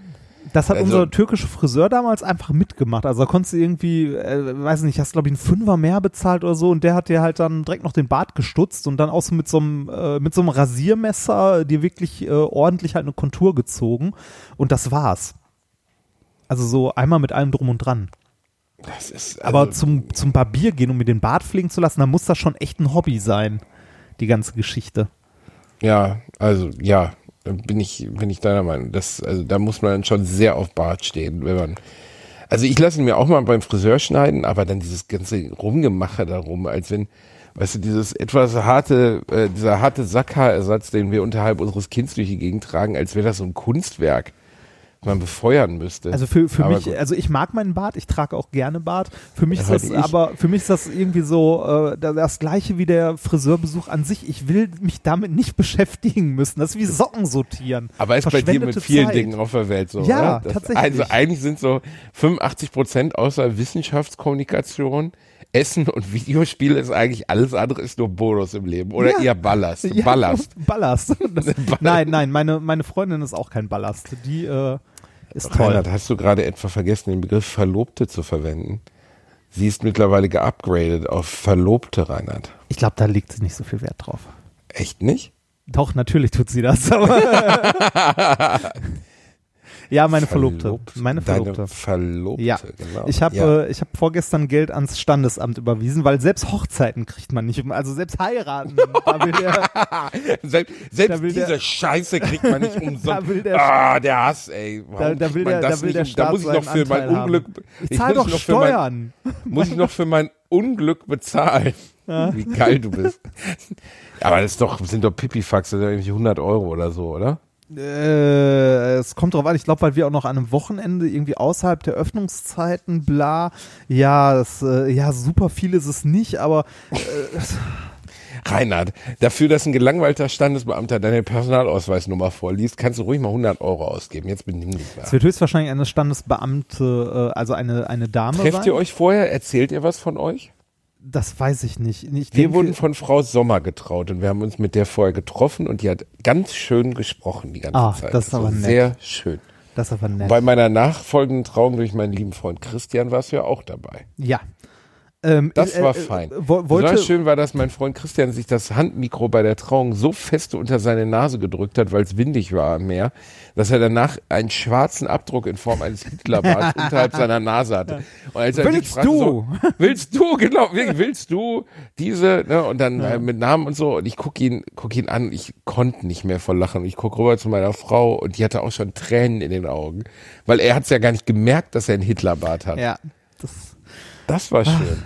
Das hat Also- unser türkischer Friseur damals einfach mitgemacht. Also da konntest du irgendwie, äh, weiß nicht, hast glaube ich einen Fünfer mehr bezahlt oder so und der hat dir halt dann direkt noch den Bart gestutzt und dann auch so mit so einem, äh, mit so einem Rasiermesser dir wirklich äh, ordentlich halt eine Kontur gezogen und das war's. Also so einmal mit allem drum und dran. Ist, Aber also, zum, zum Barbier gehen, um mir den Bart pflegen zu lassen, da muss das schon echt ein Hobby sein. die ganze Geschichte. Ja, also ja, da bin ich, bin ich deiner Meinung. Das, also da muss man schon sehr auf Bart stehen, wenn man. Also ich lasse ihn mir auch mal beim Friseur schneiden, aber dann dieses ganze Rumgemache darum, als wenn, weißt du, dieses etwas harte, äh, dieser harte Sackhaarersatz, den wir unterhalb unseres Kinns durch die Gegend tragen, als wäre das so ein Kunstwerk man befeuern müsste. Also für, für Aber mich, gut. also ich mag meinen Bart, ich trage auch gerne Bart. Für mich ist Ja, das ich- aber, für mich ist das irgendwie so äh, das, das gleiche wie der Friseurbesuch an sich. Ich will mich damit nicht beschäftigen müssen. Das ist wie Socken sortieren. Aber ist bei dir mit vielen Zeit. Dingen auf der Welt so, Ja? Das, tatsächlich. Also eigentlich sind so 85 Prozent außer Wissenschaftskommunikation, Essen und Videospiele ist eigentlich alles andere ist nur Bonus im Leben oder Ja. eher Ballast. Ja, Ballast. Ballast. Das, nein, nein, meine, meine Freundin ist auch kein Ballast. Die äh, ist toll. Reinhard, hast du gerade etwa vergessen, den Begriff Verlobte zu verwenden? Sie ist mittlerweile geupgradet auf Verlobte, Reinhard. Ich glaube, da sie nicht so viel Wert drauf. Echt nicht? Doch, natürlich tut sie das, aber. ja, meine Verlobte. Verlobt? Meine Verlobte. Deine Verlobte, Ja. genau. Ich habe ja. äh, ich hab vorgestern Geld ans Standesamt überwiesen, weil selbst Hochzeiten kriegt man nicht. Also selbst heiraten. der, Selbst, selbst diese der- Scheiße kriegt man nicht umsonst. Der- ah, der Hass, ey. Warum da, da will der, da will der Staat Da muss ich noch für mein Anteil Unglück. Haben. Ich zahle doch für mein, Steuern. muss ich noch für mein Unglück bezahlen. Wie geil du bist. Aber das ist doch, sind doch Pipifax, das sind irgendwie 100 Euro oder so, oder? Äh, es kommt drauf an, ich glaube, weil wir auch noch an einem Wochenende irgendwie außerhalb der Öffnungszeiten, bla. Ja, das, äh, ja, super viel ist es nicht, aber Reinhard, dafür, dass ein gelangweilter Standesbeamter deine Personalausweisnummer vorliest, kannst du ruhig mal 100 Euro ausgeben. Jetzt benimm dich es mal. wird höchstwahrscheinlich eine Standesbeamte, äh, also eine, eine Dame Trefft sein. ihr euch vorher? Erzählt ihr was von euch? Das weiß ich nicht. Ich Wir denke, wurden von Frau Sommer getraut und wir haben uns mit der vorher getroffen und die hat ganz schön gesprochen die ganze Ah, Zeit. das ist aber war nett. Sehr schön. das ist aber nett. Bei meiner nachfolgenden Trauung durch meinen lieben Freund Christian warst du ja auch dabei. ja. Ähm, Das äh, war äh, fein. wo- Wollte, Besonders schön war, dass mein Freund Christian sich das Handmikro bei der Trauung so fest unter seine Nase gedrückt hat, weil es windig war am Meer, dass er danach einen schwarzen Abdruck in Form eines Hitlerbarts unterhalb seiner Nase hatte. Und als er Willst fragte, du? So, willst du, genau, willst du diese, ne, und dann äh, mit Namen und so, und ich guck ihn, guck ihn an, ich konnte nicht mehr vor Lachen. Ich guck rüber zu meiner Frau und die hatte auch schon Tränen in den Augen, weil er hat es ja gar nicht gemerkt, dass er einen Hitlerbart hat. ja, das, Das war schön.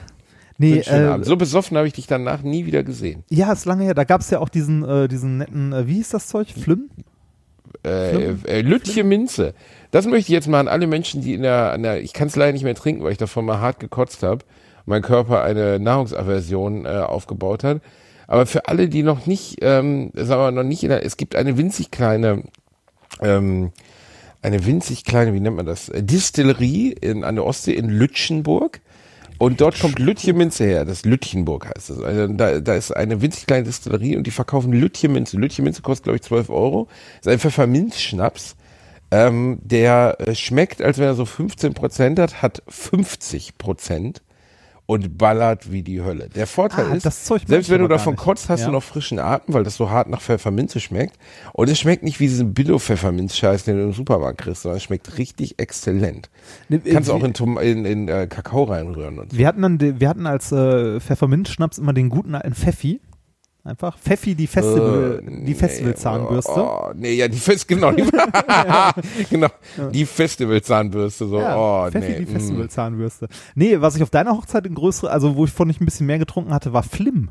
Nee, äh. So besoffen habe ich dich danach nie wieder gesehen. ja, ist lange her. Da gab es ja auch diesen, äh, diesen netten, äh, wie hieß das Zeug? Flim? Äh, äh, Lütje Minze. Das möchte ich jetzt mal an alle Menschen, die in der, an der ich kann es leider nicht mehr trinken, weil ich davon mal hart gekotzt habe, mein Körper eine Nahrungsaversion äh, aufgebaut hat. Aber für alle, die noch nicht, ähm, sagen wir noch nicht in der, es gibt eine winzig kleine, ähm, eine winzig kleine, wie nennt man das, äh, Distillerie in, an der Ostsee in Lütschenburg. Und dort kommt Lütje Minze her, das Lütchenburg heißt es. Also da, da ist eine winzig kleine Distillerie und die verkaufen Lütje Minze. Lütje Minze kostet, glaube ich, 12 Euro. Ist ein Pfefferminzschnaps, ähm, der äh, schmeckt, als wenn er so 15 Prozent hat, hat 50 Prozent und ballert wie die Hölle. Der Vorteil Ah, ist, selbst wenn du davon kotzt, hast Ja. du noch frischen Atem, weil das so hart nach Pfefferminze schmeckt. Und es schmeckt nicht wie diesen Billo-Pfefferminz-Scheiß, den du im Supermarkt kriegst, sondern es schmeckt richtig exzellent. Ne, äh, Kannst du auch in, Tom in, in äh, Kakao reinrühren und so. Wir hatten dann, wir hatten als äh, Pfefferminzschnaps immer den guten alten Pfeffi. Einfach. Pfeffi, die Festival, Äh, die Festivalzahnbürste. Oh, nee, ja, die Fest, genau, die, genau, die Festivalzahnbürste, so, Ja, oh, Pfeffi, nee. die mm. Festivalzahnbürste. Nee, was ich auf deiner Hochzeit in größere, also wo ich von ich ein bisschen mehr getrunken hatte, war Flim.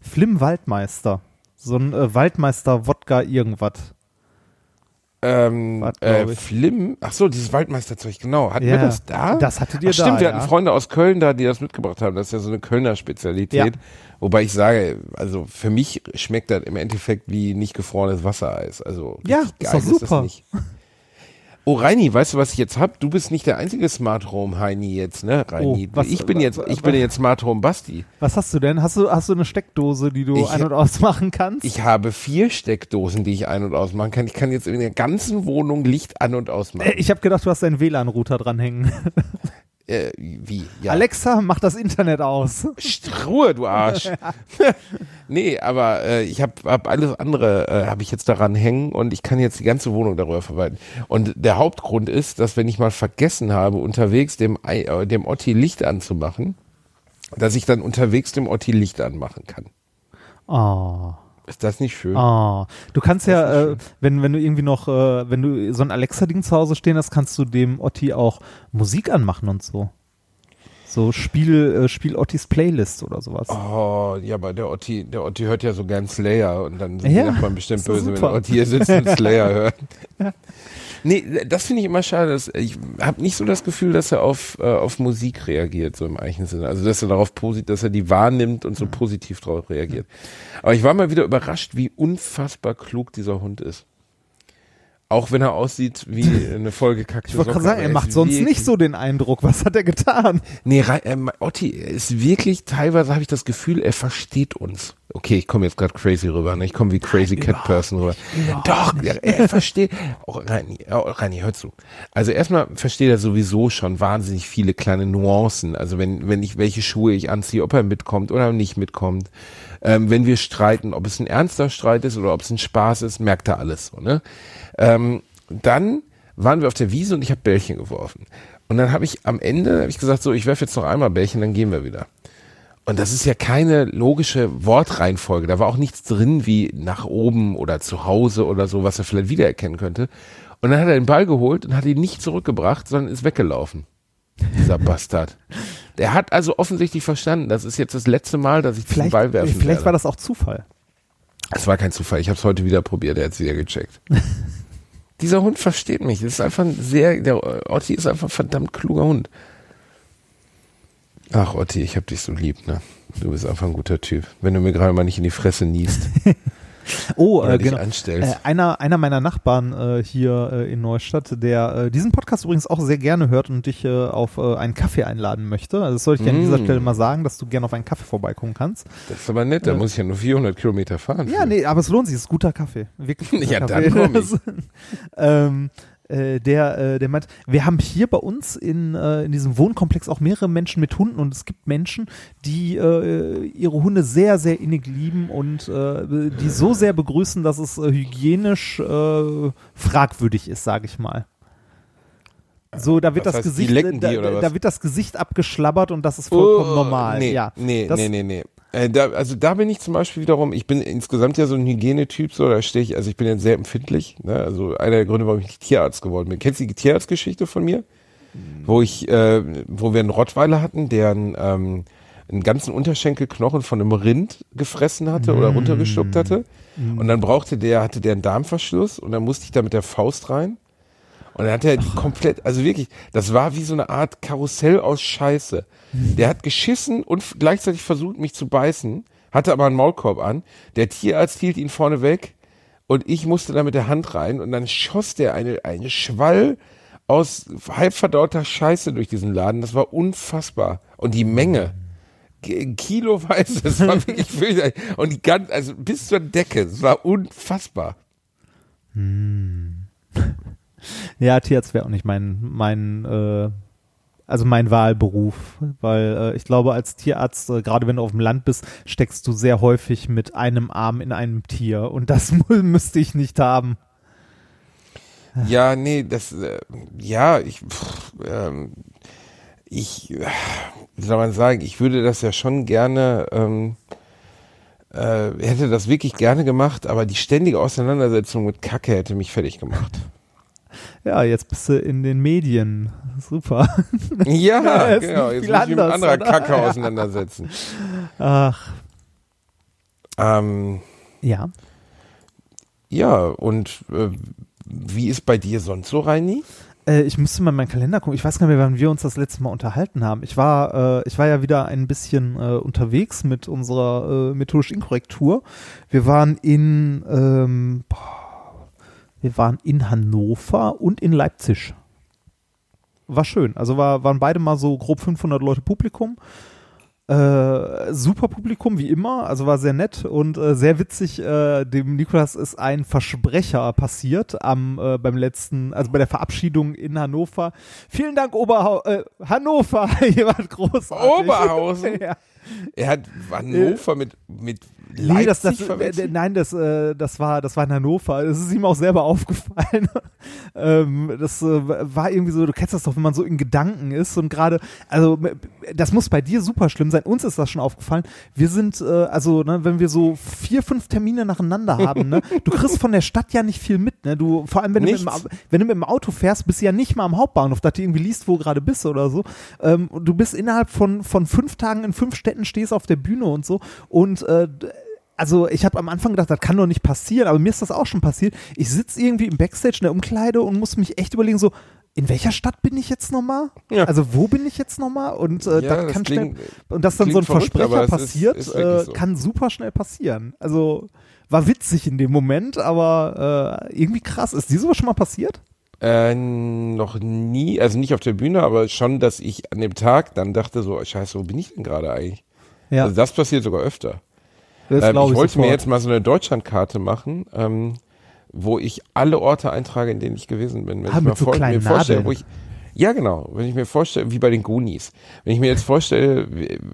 Flim Waldmeister. So ein äh, Waldmeister-Wodka irgendwas. Ähm, Wart, äh. Flim, ach so, dieses Waldmeisterzeug, genau. Hatten wir Ja, das da? das hattet ihr ach, stimmt, da, wir ja. hatten Freunde aus Köln da, die das mitgebracht haben. Das ist ja so eine Kölner Spezialität. Ja. Wobei ich sage, also für mich schmeckt das im Endeffekt wie nicht gefrorenes Wassereis. Also Ja, ist geil doch ist super. das nicht. Oh, Reini, weißt du, was ich jetzt hab? Du bist nicht der einzige Smart Home Heini jetzt, ne, Reini? Oh, was- ich bin jetzt, ich bin jetzt Smart Home Basti. Was hast du denn? Hast du, hast du eine Steckdose, die du Ich- ein- und ausmachen kannst? Ich habe vier Steckdosen, die ich ein- und ausmachen kann. Ich kann jetzt in der ganzen Wohnung Licht an und ausmachen. Äh, ich habe gedacht, du hast deinen WLAN-Router dranhängen. Äh, wie? Ja. Alexa, mach das Internet aus. Ruhe, du Arsch. nee, aber äh, ich habe hab alles andere, äh, habe ich jetzt daran hängen und ich kann jetzt die ganze Wohnung darüber verwalten. Und der Hauptgrund ist, dass wenn ich mal vergessen habe, unterwegs dem, äh, dem Otti Licht anzumachen, dass ich dann unterwegs dem Otti Licht anmachen kann. Oh. Ist das nicht schön? Oh. Du kannst Das ja, äh, wenn, wenn du irgendwie noch, äh, wenn du so ein Alexa-Ding zu Hause stehen hast, kannst du dem Otti auch Musik anmachen und so. So Spiel, äh, Spiel Ottis Playlist oder sowas. Oh, ja, aber der Otti, der Otti hört ja so gern Slayer und dann sind Ja, die Nachbarn bestimmt böse, wenn super. der Otti hier sitzt und Slayer hört. Nee, das finde ich immer schade. Dass, ich habe nicht so das Gefühl, dass er auf, äh, auf Musik reagiert, so im eigentlichen Sinne. Also, dass er darauf positiv, dass er die wahrnimmt und so positiv darauf reagiert. Aber ich war mal wieder überrascht, wie unfassbar klug dieser Hund ist. Auch wenn er aussieht wie eine vollgekackte ich wollte gerade sagen, er macht sonst nicht so den Eindruck. Was hat er getan? Nee, ähm, Otti ist wirklich, teilweise habe ich das Gefühl, er versteht uns. Okay, ich komme jetzt gerade crazy rüber, ne? ich komme wie crazy cat person rüber. Doch, er, er versteht, auch Reini, auch Reini, hör zu. Also erstmal versteht er sowieso schon wahnsinnig viele kleine Nuancen. Also wenn, wenn ich, welche Schuhe ich anziehe, ob er mitkommt oder nicht mitkommt. Ähm, wenn wir streiten, ob es ein ernster Streit ist oder ob es ein Spaß ist, merkt er alles so, ne? Ähm, dann waren wir auf der Wiese und ich habe Bällchen geworfen. Und dann habe ich am Ende hab ich gesagt, so, ich werfe jetzt noch einmal Bällchen, dann gehen wir wieder. Und das ist ja keine logische Wortreihenfolge. Da war auch nichts drin wie nach oben oder zu Hause oder so, was er vielleicht wiedererkennen könnte. Und dann hat er den Ball geholt und hat ihn nicht zurückgebracht, sondern ist weggelaufen. Dieser Bastard. Der hat also offensichtlich verstanden, das ist jetzt das letzte Mal, dass ich Vielleicht, Ball werfen vielleicht werde. war das auch Zufall. Es war kein Zufall. Ich habe es heute wieder probiert. Er hat es wieder gecheckt. Dieser Hund versteht mich. Das ist einfach ein sehr, der Otti ist einfach ein verdammt kluger Hund. Ach, Otti, ich hab dich so lieb, ne? Du bist einfach ein guter Typ. Wenn du mir gerade mal nicht in die Fresse niest Oh, oder äh, genau. Äh, einer, einer meiner Nachbarn äh, hier äh, in Neustadt, der äh, diesen Podcast übrigens auch sehr gerne hört und dich äh, auf äh, einen Kaffee einladen möchte. Also das sollte ich dir an dieser Mm. Stelle mal sagen, dass du gerne auf einen Kaffee vorbeikommen kannst. das ist aber nett, da muss ich ja nur 400 Kilometer fahren. Ja, für. nee, aber es lohnt sich, es ist guter Kaffee. Wirklich guter Ja, Kaffee. dann komm ich. Ähm, äh, der, äh, der meint, wir haben hier bei uns in, äh, in diesem Wohnkomplex auch mehrere Menschen mit Hunden und es gibt Menschen, die äh, ihre Hunde sehr, sehr innig lieben und äh, die so sehr begrüßen, dass es hygienisch fragwürdig ist, sage ich mal. So, da wird das heißt, Gesicht, da, da wird das Gesicht abgeschlabbert und das ist vollkommen Oh, normal. Nee, ja, nee, das, nee, nee, nee. Äh, da, also da bin ich zum Beispiel wiederum, ich bin insgesamt ja so ein Hygienetyp, so da stehe ich, also ich bin ja sehr empfindlich. Ne? Also einer der Gründe, warum ich Tierarzt geworden bin. Kennst du die Tierarztgeschichte von mir? Wo ich, äh, wo wir einen Rottweiler hatten, der einen, ähm, einen ganzen Unterschenkelknochen von einem Rind gefressen hatte oder runtergeschluckt hatte. Und dann brauchte der, hatte der einen Darmverschluss und dann musste ich da mit der Faust rein. Und dann hat er komplett, also wirklich, das war wie so eine Art Karussell aus Scheiße. Der hat geschissen und gleichzeitig versucht, mich zu beißen, hatte aber einen Maulkorb an. Der Tierarzt hielt ihn vorne weg und ich musste da mit der Hand rein und dann schoss der eine, eine Schwall aus halb verdauter Scheiße durch diesen Laden. Das war unfassbar. Und die Menge. Kiloweise, das war wirklich fürchterlich. Und die ganze, also bis zur Decke, es war unfassbar. Ja, Tierarzt wäre auch nicht mein, mein, äh, also mein Wahlberuf, weil äh, ich glaube, als Tierarzt, äh, gerade wenn du auf dem Land bist, steckst du sehr häufig mit einem Arm in einem Tier und das müsste ich nicht haben. Ja, nee, das, äh, ja, ich, pff, ähm, ich, wie soll man sagen, ich würde das ja schon gerne, ähm, äh, hätte das wirklich gerne gemacht, aber die ständige Auseinandersetzung mit Kacke hätte mich fertig gemacht. Ja, jetzt bist du in den Medien. Super. Ja, Ja, genau, jetzt muss ich mit anderer oder? Kacke auseinandersetzen. Ach, Ähm, ja. ja, und äh, wie ist bei dir sonst so, Reini? Äh, ich müsste mal in meinen Kalender gucken. Ich weiß gar nicht mehr, wann wir uns das letzte Mal unterhalten haben. Ich war, äh, ich war ja wieder ein bisschen äh, unterwegs mit unserer äh, methodisch Inkorrektur. Wir waren in, ähm, boah, wir waren in Hannover und in Leipzig. War schön. Also war, waren beide mal so grob 500 Leute Publikum. Äh, super Publikum wie immer, also war sehr nett und äh, sehr witzig. Äh, dem Nikolas ist ein Versprecher passiert am äh, beim letzten, also bei der Verabschiedung in Hannover. Vielen Dank Oberhau äh, Hannover, jemand großartig. Oberhausen? ja. Er hat Hannover mit, mit Leipzig Nee, das, das, äh, verwechselt? nein, das, äh, das war, das war in Hannover. Das ist ihm auch selber aufgefallen. ähm, das äh, war irgendwie so, du kennst das doch, wenn man so in Gedanken ist und gerade, also das muss bei dir super schlimm sein. Uns ist das schon aufgefallen. Wir sind, äh, also, ne, wenn wir so vier, fünf Termine nacheinander haben, ne, du kriegst von der Stadt ja nicht viel mit, ne? Du, vor allem, wenn du, mit dem, wenn du mit dem Auto fährst, bist du ja nicht mal am Hauptbahnhof, dass du irgendwie liest, wo du gerade bist oder so. Ähm, du bist innerhalb von, von fünf Tagen in fünf Städten, stehst auf der Bühne und so. Und äh, also ich habe am Anfang gedacht, das kann doch nicht passieren, aber mir ist das auch schon passiert. Ich sitze irgendwie im Backstage in der Umkleide und muss mich echt überlegen, so, in welcher Stadt bin ich jetzt nochmal? Ja. Also wo bin ich jetzt nochmal? Und äh, Ja, das kann schnell, klingt- und dass dann so ein verrückt, Versprecher ist- passiert, ist wirklich äh, so. kann super schnell passieren. Also war witzig in dem Moment, aber äh, irgendwie krass. Ist dir sowas schon mal passiert? Äh, noch nie, also nicht auf der Bühne, aber schon, dass ich an dem Tag dann dachte so, scheiße, wo bin ich denn gerade eigentlich? Ja, Also das passiert sogar öfter. das Ähm, glaub ich wollte mir sofort. jetzt mal so eine Deutschlandkarte machen, ähm, wo ich alle Orte eintrage, in denen ich gewesen bin. Wenn Ah, ich mal so vor, mir vorstelle, wo ich ja, genau. Wenn ich mir vorstelle, wie bei den Goonies. Wenn ich mir jetzt vorstelle,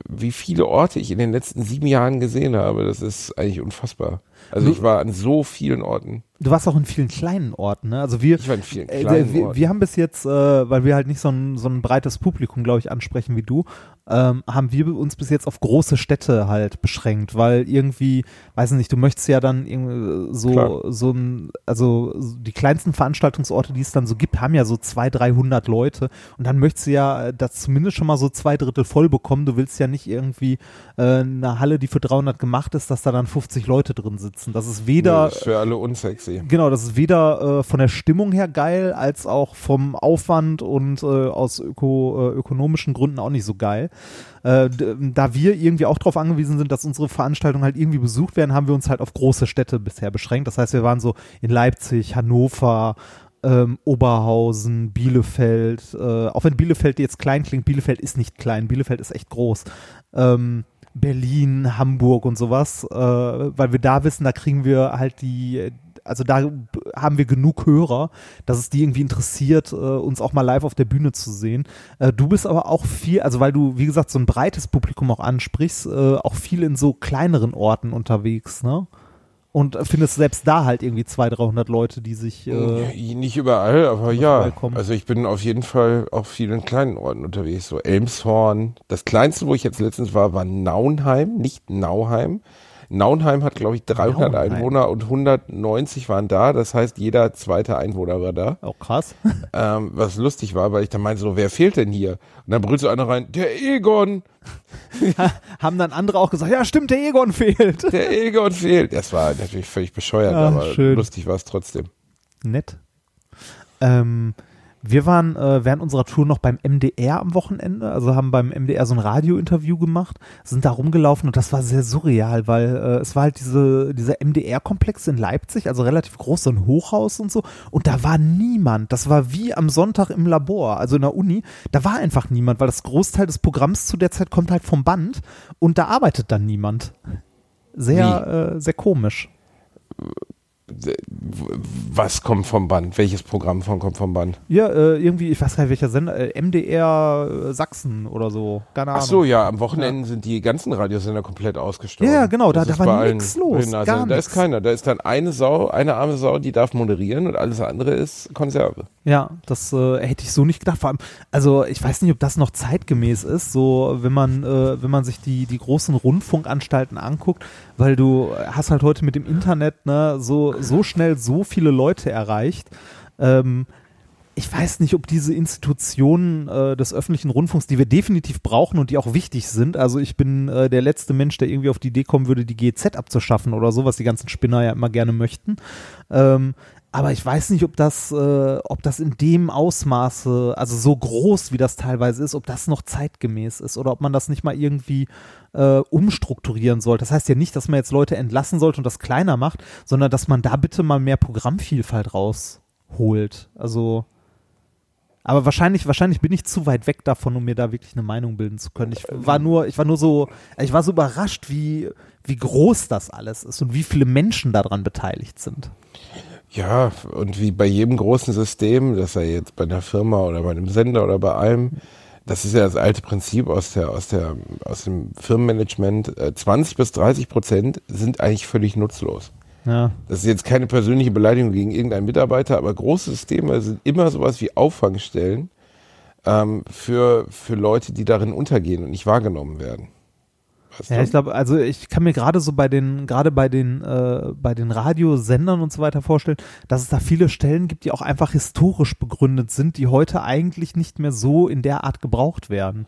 wie, viele Orte ich in den letzten sieben Jahren gesehen habe, das ist eigentlich unfassbar. Also ich war an so vielen Orten. Du warst auch in vielen kleinen Orten, ne? Also wir, Ich war in vielen äh, kleinen wir, Orten. wir haben bis jetzt, äh, weil wir halt nicht so ein, so ein breites Publikum, glaube ich, ansprechen wie du, ähm, haben wir uns bis jetzt auf große Städte halt beschränkt, weil irgendwie, weiß nicht, du möchtest ja dann irgendwie so, Klar. so ein, also so die kleinsten Veranstaltungsorte, die es dann so gibt, haben ja so 200, 300 Leute und dann möchtest du ja äh, das zumindest schon mal so zwei Drittel voll bekommen. Du willst ja nicht irgendwie äh, eine Halle, die für 300 gemacht ist, dass da dann 50 Leute drin sitzen. Das ist weder das ist für alle unsexy. Genau, das ist weder äh, von der Stimmung her geil, als auch vom Aufwand und äh, aus öko, äh, ökonomischen Gründen auch nicht so geil. Äh, da wir irgendwie auch darauf angewiesen sind, dass unsere Veranstaltungen halt irgendwie besucht werden, haben wir uns halt auf große Städte bisher beschränkt. Das heißt, wir waren so in Leipzig, Hannover, ähm, Oberhausen, Bielefeld. Äh, auch wenn Bielefeld jetzt klein klingt, Bielefeld ist nicht klein, Bielefeld ist echt groß. Ähm, Berlin, Hamburg und sowas, äh, weil wir da wissen, da kriegen wir halt die, also da haben wir genug Hörer, dass es die irgendwie interessiert, äh, uns auch mal live auf der Bühne zu sehen. Äh, du bist aber auch viel, also weil du, wie gesagt, so ein breites Publikum auch ansprichst, äh, auch viel in so kleineren Orten unterwegs, ne? Und äh, findest selbst da halt irgendwie 200, 300 Leute, die sich, äh, Nicht überall, aber ja. Also ich bin auf jeden Fall auf vielen kleinen Orten unterwegs. So Elmshorn. Das kleinste, wo ich jetzt letztens war, war Naunheim, nicht Nauheim. Naunheim hat, glaube ich, 300 Nauheim. Einwohner und 190 waren da. Das heißt, jeder zweite Einwohner war da. auch krass. Ähm, was lustig war, weil ich dann meinte so, wer fehlt denn hier? Und dann brüllt so einer rein, der Egon, Haben dann andere auch gesagt, ja stimmt, der Egon fehlt. der Egon fehlt. Das war natürlich völlig bescheuert, Ah, aber schön. lustig war es trotzdem. Nett. Ähm, wir waren äh, während unserer Tour noch beim MDR am Wochenende, also haben beim MDR so ein Radiointerview gemacht, sind da rumgelaufen und das war sehr surreal, weil äh, es war halt diese, dieser MDR-Komplex in Leipzig, also relativ groß, so ein Hochhaus und so, und da war niemand. Das war wie am Sonntag im Labor, also in der Uni, da war einfach niemand, weil das Großteil des Programms zu der Zeit kommt halt vom Band und da arbeitet dann niemand. Sehr, äh, sehr komisch. Was kommt vom Band? Welches Programm von, kommt vom Band? Ja, äh, irgendwie, ich weiß gar nicht, welcher Sender, äh, MDR äh, Sachsen oder so. Keine Ahnung. Ach so, ja, am Wochenende sind die ganzen Radiosender komplett ausgestorben. Ja, genau, da- Das da ist war nix los, Radiosendern. gar Da nix. ist keiner. Da ist dann eine Sau, eine arme Sau, die darf moderieren und alles andere ist Konserve. Ja, das äh, hätte ich so nicht gedacht. Vor allem, also ich weiß nicht, ob das noch zeitgemäß ist, so wenn man, äh, wenn man sich die, die großen Rundfunkanstalten anguckt, weil du hast halt heute mit dem Internet ne, so, so schnell so viele Leute erreicht. Ähm, ich weiß nicht, ob diese Institutionen äh, des öffentlichen Rundfunks, die wir definitiv brauchen und die auch wichtig sind, also ich bin äh, der letzte Mensch, der irgendwie auf die Idee kommen würde, die GEZ abzuschaffen oder so, was die ganzen Spinner ja immer gerne möchten. Ähm, aber ich weiß nicht, ob das, äh, ob das in dem Ausmaße, also so groß wie das teilweise ist, ob das noch zeitgemäß ist oder ob man das nicht mal irgendwie äh, umstrukturieren sollte. Das heißt ja nicht, dass man jetzt Leute entlassen sollte und das kleiner macht, sondern dass man da bitte mal mehr Programmvielfalt rausholt. Also, aber wahrscheinlich, wahrscheinlich bin ich zu weit weg davon, um mir da wirklich eine Meinung bilden zu können. Ich war nur, ich war nur so, ich war so überrascht, wie, wie groß das alles ist und wie viele Menschen daran beteiligt sind. Ja, und wie bei jedem großen System, das er jetzt bei einer Firma oder bei einem Sender oder bei allem, das ist ja das alte Prinzip aus der, aus der, aus dem Firmenmanagement, äh, 20 bis 30 Prozent sind eigentlich völlig nutzlos. Ja. Das ist jetzt keine persönliche Beleidigung gegen irgendeinen Mitarbeiter, aber große Systeme sind immer sowas wie Auffangstellen ähm, für, für Leute, die darin untergehen und nicht wahrgenommen werden. Weißt Ja, du? ich glaube, also ich kann mir gerade so bei den, gerade bei den, äh, bei den Radiosendern und so weiter vorstellen, dass es da viele Stellen gibt, die auch einfach historisch begründet sind, die heute eigentlich nicht mehr so in der Art gebraucht werden.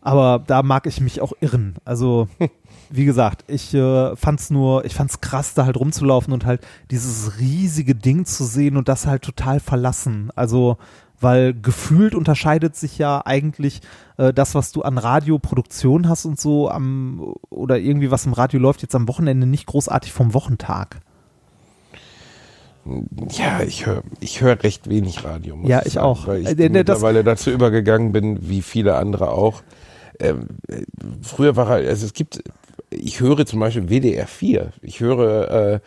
Aber da mag ich mich auch irren. Also, wie gesagt, ich äh, fand's nur, ich fand's krass, da halt rumzulaufen und halt dieses riesige Ding zu sehen und das halt total verlassen. Also, weil gefühlt unterscheidet sich ja eigentlich äh, das, was du an Radioproduktion hast und so am oder irgendwie was im Radio läuft jetzt am Wochenende nicht großartig vom Wochentag. Ja, ich höre ich hör recht wenig Radio. Ja, ich sagen, auch. Weil ich Äh, mittlerweile dazu übergegangen bin, wie viele andere auch. Ähm, äh, früher war halt, also es gibt, ich höre zum Beispiel WDR 4. Ich höre, äh,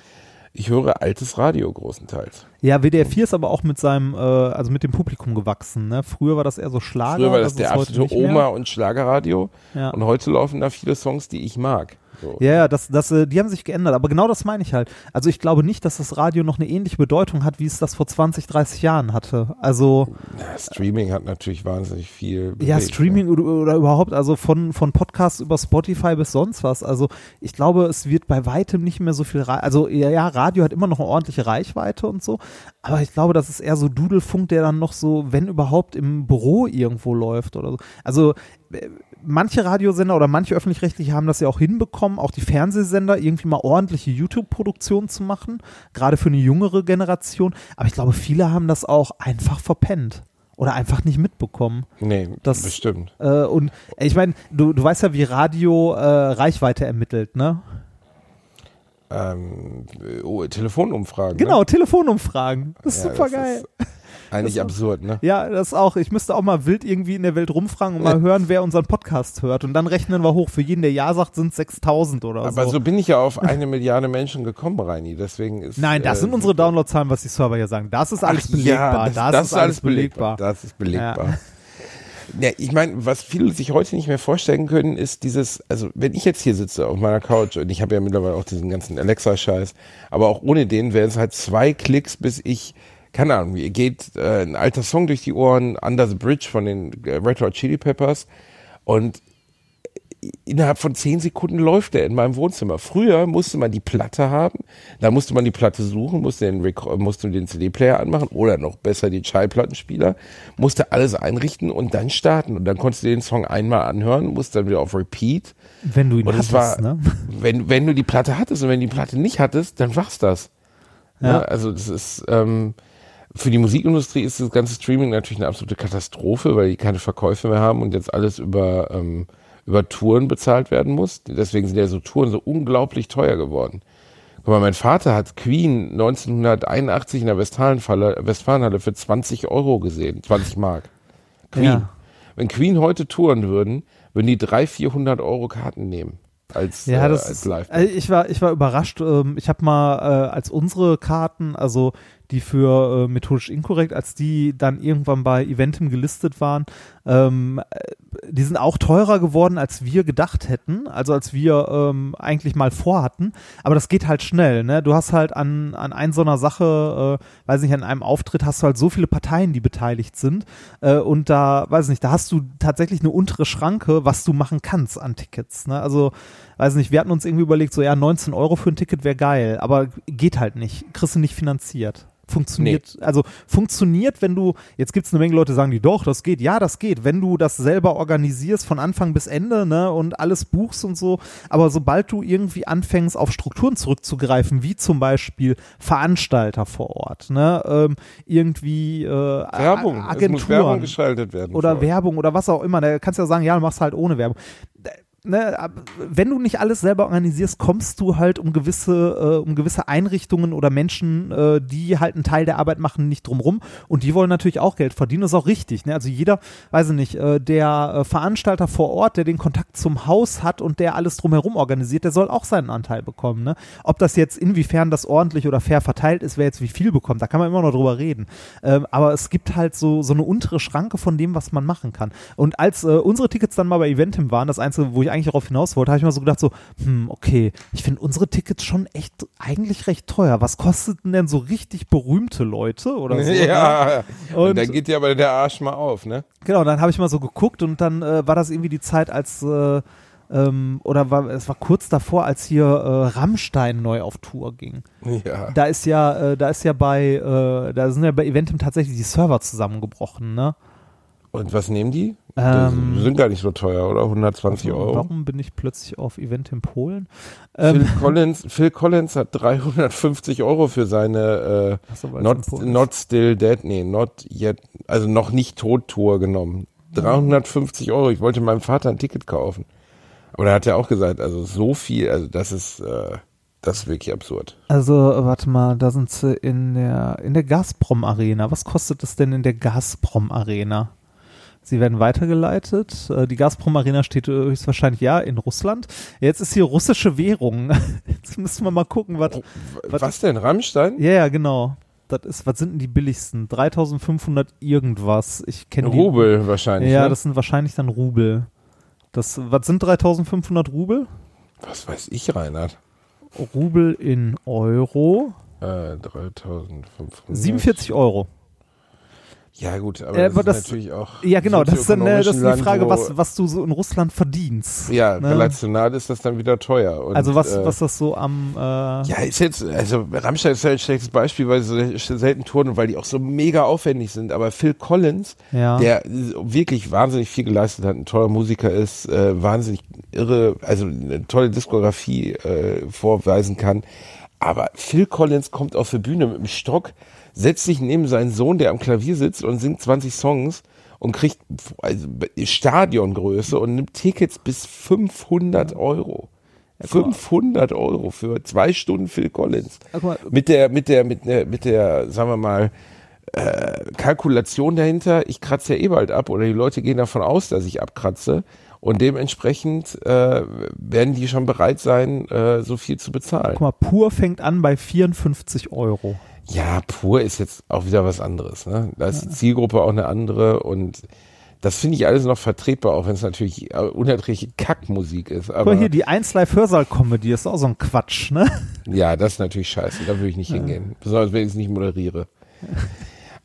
ich höre altes Radio großenteils. Ja, WDR 4 ist aber auch mit seinem, äh, also mit dem Publikum gewachsen. Ne? Früher war das eher so Schlager. Früher war das ist der absolute. Oma- und Schlagerradio. Ja. Und heute laufen da viele Songs, die ich mag. So. Ja, ja, das, das, äh, die haben sich geändert. Aber genau das meine ich halt. Also ich glaube nicht, dass das Radio noch eine ähnliche Bedeutung hat, wie es das vor 20, 30 Jahren hatte. Also Ja, Streaming hat natürlich wahnsinnig viel. ja, bewegt, Streaming oder, oder überhaupt, also von, von Podcasts über Spotify bis sonst was. Also ich glaube, es wird bei weitem nicht mehr so viel, Ra also ja, ja, Radio hat immer noch eine ordentliche Reichweite und so. Aber ich glaube, das ist eher so Dudelfunk, der dann noch so, wenn überhaupt, im Büro irgendwo läuft oder so. Also äh, manche Radiosender oder manche öffentlich-rechtliche haben das ja auch hinbekommen, auch die Fernsehsender irgendwie mal ordentliche YouTube-Produktionen zu machen, gerade für eine jüngere Generation. Aber ich glaube, viele haben das auch einfach verpennt oder einfach nicht mitbekommen. Nee, Das- bestimmt. Äh, und äh, ich meine, du, du weißt ja, wie Radio äh, Reichweite ermittelt, ne? Ähm, oh, Telefonumfragen. Genau, Ne? Telefonumfragen. Das ist Ja, super geil. ist eigentlich absurd, ne? Ja, das auch. Ich müsste auch mal wild irgendwie in der Welt rumfragen und mal hören, wer unseren Podcast hört. Und dann rechnen wir hoch. Für jeden, der Ja sagt, sind es 6000 oder Aber so. so bin ich ja auf eine Milliarde Menschen gekommen, Reini. Deswegen ist. Nein, das äh, sind unsere Downloadzahlen, was die Server hier sagen. Das ist alles Ach belegbar. Ja, das, ist alles belegbar. Das ist belegbar. Ja. ich meine, was viele sich heute nicht mehr vorstellen können, ist dieses, also wenn ich jetzt hier sitze auf meiner Couch und ich habe ja mittlerweile auch diesen ganzen Alexa-Scheiß, aber auch ohne den wären es halt zwei Klicks, bis ich, keine Ahnung, mir geht äh, ein alter Song durch die Ohren, Under the Bridge von den äh, Red Hot Chili Peppers und innerhalb von zehn Sekunden läuft der in meinem Wohnzimmer. Früher musste man die Platte haben, da musste man die Platte suchen, musste den, Rec- musste den CD-Player anmachen oder noch besser den Schallplattenspieler, musste alles einrichten und dann starten. Und dann konntest du den Song einmal anhören, musst dann wieder auf Repeat. Wenn du ihn Und es hattest, war, ne? wenn, wenn du die Platte hattest und wenn du die Platte nicht hattest, dann war's das. Ja. Ja. Also das ist, ähm, für die Musikindustrie ist das ganze Streaming natürlich eine absolute Katastrophe, weil die keine Verkäufe mehr haben und jetzt alles über, ähm, über Touren bezahlt werden muss. Deswegen sind ja so Touren so unglaublich teuer geworden. Guck mal, mein Vater hat Queen 1981 in der Westfalenhalle, Westfalenhalle für 20 Euro gesehen, 20 Mark. Queen. Ja. Wenn Queen heute touren würden, würden die 300, 400 Euro Karten nehmen als, Ja, äh, das als Live. also ich war, ich war überrascht. Ähm, ich habe mal äh, als unsere Karten, also die für äh, methodisch inkorrekt, als die dann irgendwann bei Eventim gelistet waren, ähm, äh, die sind auch teurer geworden, als wir gedacht hätten, also als wir ähm, eigentlich mal vorhatten. Aber das geht halt schnell, ne? Du hast halt an, an ein so einer Sache, äh, weiß nicht, an einem Auftritt hast du halt so viele Parteien, die beteiligt sind. Äh, und da, weiß nicht, da hast du tatsächlich eine untere Schranke, was du machen kannst an Tickets. Ne? Also, weiß nicht, wir hatten uns irgendwie überlegt, so ja, 19 Euro für ein Ticket wäre geil, aber geht halt nicht. Kriegst du nicht finanziert. Funktioniert, also funktioniert, wenn du, jetzt gibt es eine Menge Leute, die sagen die, doch, das geht, ja, das geht, wenn du das selber organisierst von Anfang bis Ende, ne, und alles buchst und so, aber sobald du irgendwie anfängst, auf Strukturen zurückzugreifen, wie zum Beispiel Veranstalter vor Ort, ne, ähm, irgendwie äh, Werbung. A- Es muss Werbung Agenturen geschaltet werden. oder. Werbung oder was auch immer. Da kannst du ja sagen, ja, du machst halt ohne Werbung. Ne, wenn du nicht alles selber organisierst, kommst du halt um gewisse, äh, um gewisse Einrichtungen oder Menschen, äh, die halt einen Teil der Arbeit machen, nicht drumrum. Und die wollen natürlich auch Geld verdienen. Das ist auch richtig. Ne? Also jeder, weiß ich nicht, äh, der äh, Veranstalter vor Ort, der den Kontakt zum Haus hat und der alles drumherum organisiert, der soll auch seinen Anteil bekommen. Ne? Ob das jetzt inwiefern das ordentlich oder fair verteilt ist, wer jetzt wie viel bekommt, da kann man immer noch drüber reden. Ähm, aber es gibt halt so, so eine untere Schranke von dem, was man machen kann. Und als äh, unsere Tickets dann mal bei Eventim waren, das Einzige, wo ich eigentlich darauf hinaus wollte, habe ich mal so gedacht, so, hm, okay, ich finde unsere Tickets schon echt eigentlich recht teuer. Was kosteten denn so richtig berühmte Leute oder so? Ne? ja, und, Und- dann geht dir aber der Arsch mal auf, ne? Genau, dann habe ich mal so geguckt und dann äh, war das irgendwie die Zeit, als äh, ähm, oder war, es war kurz davor, als hier äh, Rammstein neu auf Tour ging. Ja. Da ist ja, äh, da ist ja bei, äh, da sind ja bei Eventim tatsächlich die Server zusammengebrochen, ne? Und was nehmen die? Das Ähm, sind gar nicht so teuer, oder? 120 Euro. Warum bin ich plötzlich auf Eventim Polen? Phil Ähm, Collins, Phil Collins hat 350 Euro für seine äh, in Not, not Still Dead, nee, Not Yet, also noch nicht tot Tour genommen. 350 Euro. Ich wollte meinem Vater ein Ticket kaufen. Aber da hat er auch gesagt, also so viel, also das ist, äh, das ist wirklich absurd. Also, warte mal, da sind sie in der, in der Gazprom Arena. Was kostet es denn in der Gazprom Arena? Sie werden weitergeleitet. Äh, Die Gazprom Arena steht äh, höchstwahrscheinlich ja in Russland. Jetzt ist hier russische Währung. Jetzt müssen wir mal gucken, was. W- Was Was denn, Rammstein? Ja, ja, genau. Das ist, was sind denn die billigsten? 3500 irgendwas. Ich kenne die. Rubel wahrscheinlich. Ja, ne? das sind wahrscheinlich dann Rubel. Das, was sind 3500 Rubel? Was weiß ich, Reinhard? Rubel in Euro. Äh, 3500. 47 Euro. Ja, gut, aber Äh, das aber ist das- natürlich auch. Ja, genau, das ist dann äh, das ist die Frage, Land, wo- was, was du so in Russland verdienst. Ja, ne? relational ist das dann wieder teuer. Und, Also was, äh, was das so am äh, Ja, ist jetzt, also Rammstein ist ja ein schlechtes Beispiel, weil sie so selten touren und weil die auch so mega aufwendig sind. Aber Phil Collins, ja. der wirklich wahnsinnig viel geleistet hat, ein toller Musiker ist, äh, wahnsinnig irre, also eine tolle Diskografie äh, vorweisen kann. Aber Phil Collins kommt auf die Bühne mit dem Stock, setzt sich neben seinen Sohn, der am Klavier sitzt und singt 20 Songs und kriegt also Stadiongröße und nimmt Tickets bis 500 Euro. 500 Euro für zwei Stunden Phil Collins. Mit der, mit der, mit der, mit der, sagen wir mal, äh, Kalkulation dahinter, ich kratze ja eh bald ab oder die Leute gehen davon aus, dass ich abkratze und dementsprechend äh, werden die schon bereit sein, äh, so viel zu bezahlen. guck mal, pur fängt an bei 54 Euro. Ja, pur ist jetzt auch wieder was anderes. Ne? Da ist die Zielgruppe auch eine andere und das finde ich alles noch vertretbar, auch wenn es natürlich äh, unerträgliche Kackmusik ist. Guck Aber mal hier, die 1 Live Hörsaal-Comedy ist auch so ein Quatsch, ne? ja, das ist natürlich scheiße. Da würde ich nicht hingehen. Besonders wenn ich es nicht moderiere.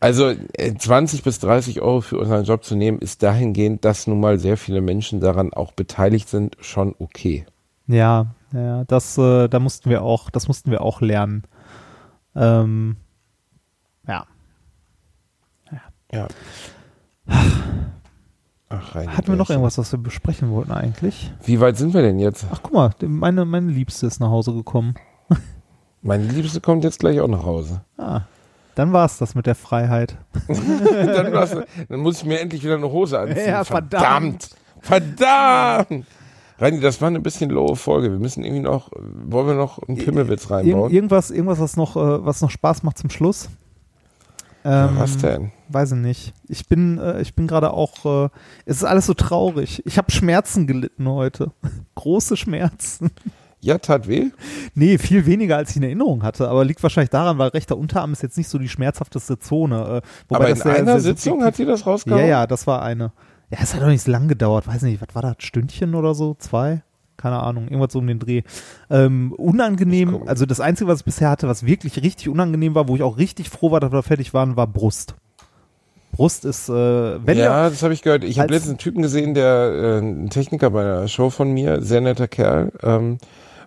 Also äh, 20 bis 30 Euro für unseren Job zu nehmen, ist dahingehend, dass nun mal sehr viele Menschen daran auch beteiligt sind, schon okay. Ja, ja, das, äh, da mussten wir auch, das mussten wir auch lernen. Ähm, ja. Ja. Ach, rein Hatten wir noch irgendwas, was wir besprechen wollten eigentlich? Wie weit sind wir denn jetzt? Ach, guck mal, meine, meine Liebste ist nach Hause gekommen. Meine Liebste kommt jetzt gleich auch nach Hause. Ah, dann war's das mit der Freiheit. dann, dann muss ich mir endlich wieder eine Hose anziehen. Ja, verdammt. Verdammt. Reini, das war eine bisschen lowe Folge. Wir müssen irgendwie noch, wollen wir noch einen Pimmelwitz reinbauen? irgendwas, irgendwas, was noch, äh, was noch Spaß macht zum Schluss. Ähm, was denn? Weiß ich nicht. Ich bin, äh, ich bin gerade auch, äh, es ist alles so traurig. Ich habe Schmerzen gelitten heute. Große Schmerzen. Ja, tat weh? Nee, viel weniger, als ich in Erinnerung hatte. Aber liegt wahrscheinlich daran, weil rechter Unterarm ist jetzt nicht so die schmerzhafteste Zone. Äh, Aber in einer Sitzung hat sie das rausgehauen? Ja, ja, das war eine. Ja, es hat doch nicht so lang gedauert. Weiß nicht, was war das? Stündchen oder so? Zwei? Keine Ahnung. Irgendwas so um den Dreh. Ähm, unangenehm, also das Einzige, was ich bisher hatte, was wirklich richtig unangenehm war, wo ich auch richtig froh war, dass wir fertig waren, war Brust. Brust ist, äh, wenn ja, das habe ich gehört. Ich habe letztens einen Typen gesehen, der äh, ein Techniker bei einer Show von mir, sehr netter Kerl, ähm,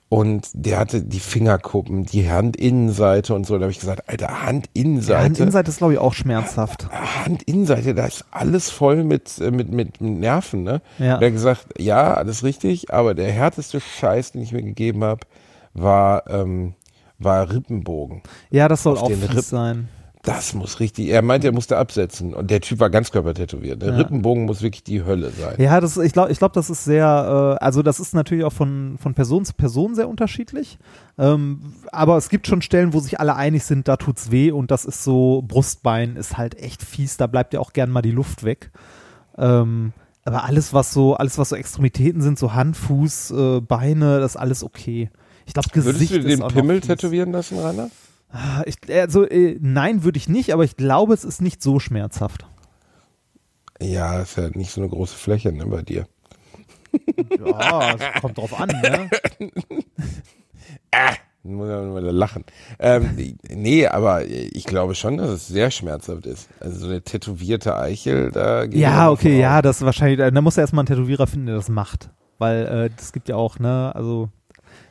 und der hatte die Fingerkuppen, die Handinnenseite und so. Da habe ich gesagt, Alter, ja, Handinnenseite. Innenseite ist, glaube ich, auch schmerzhaft. Handinnenseite, da ist alles voll mit, äh, mit, mit Nerven, ne? Ja. Der hat gesagt, ja, alles richtig, aber der härteste Scheiß, den ich mir gegeben habe, war, ähm, war Rippenbogen. Ja, das soll auch fies sein. Das muss richtig, er meinte, er musste absetzen. Und der Typ war ganzkörper tätowiert. Der Ja. Rippenbogen muss wirklich die Hölle sein. Ja, das, ich glaube, ich glaub, das ist sehr, äh, also das ist natürlich auch von, von Person zu Person sehr unterschiedlich. Ähm, aber es gibt schon Stellen, wo sich alle einig sind, da tut's weh und das ist so, Brustbein ist halt echt fies, da bleibt ja auch gern mal die Luft weg. Ähm, aber alles, was so, alles, was so Extremitäten sind, so Hand, Fuß, äh, Beine, das ist alles okay. Ich glaube, Würdest Gesicht du dir ist den Pimmel tätowieren lassen, Rainer? Ah, Ich, also, äh, nein, würde ich nicht, aber ich glaube, es ist nicht so schmerzhaft. Ja, ist ja nicht so eine große Fläche, ne, bei dir. Ja, es kommt drauf an, ne? Muss ja nur lachen. Ähm, nee, aber ich glaube schon, dass es sehr schmerzhaft ist. Also so eine tätowierte Eichel, da geht Ja, okay, ja, das ist wahrscheinlich, da muss er erstmal einen Tätowierer finden, der das macht. weil äh, das gibt ja auch, ne, also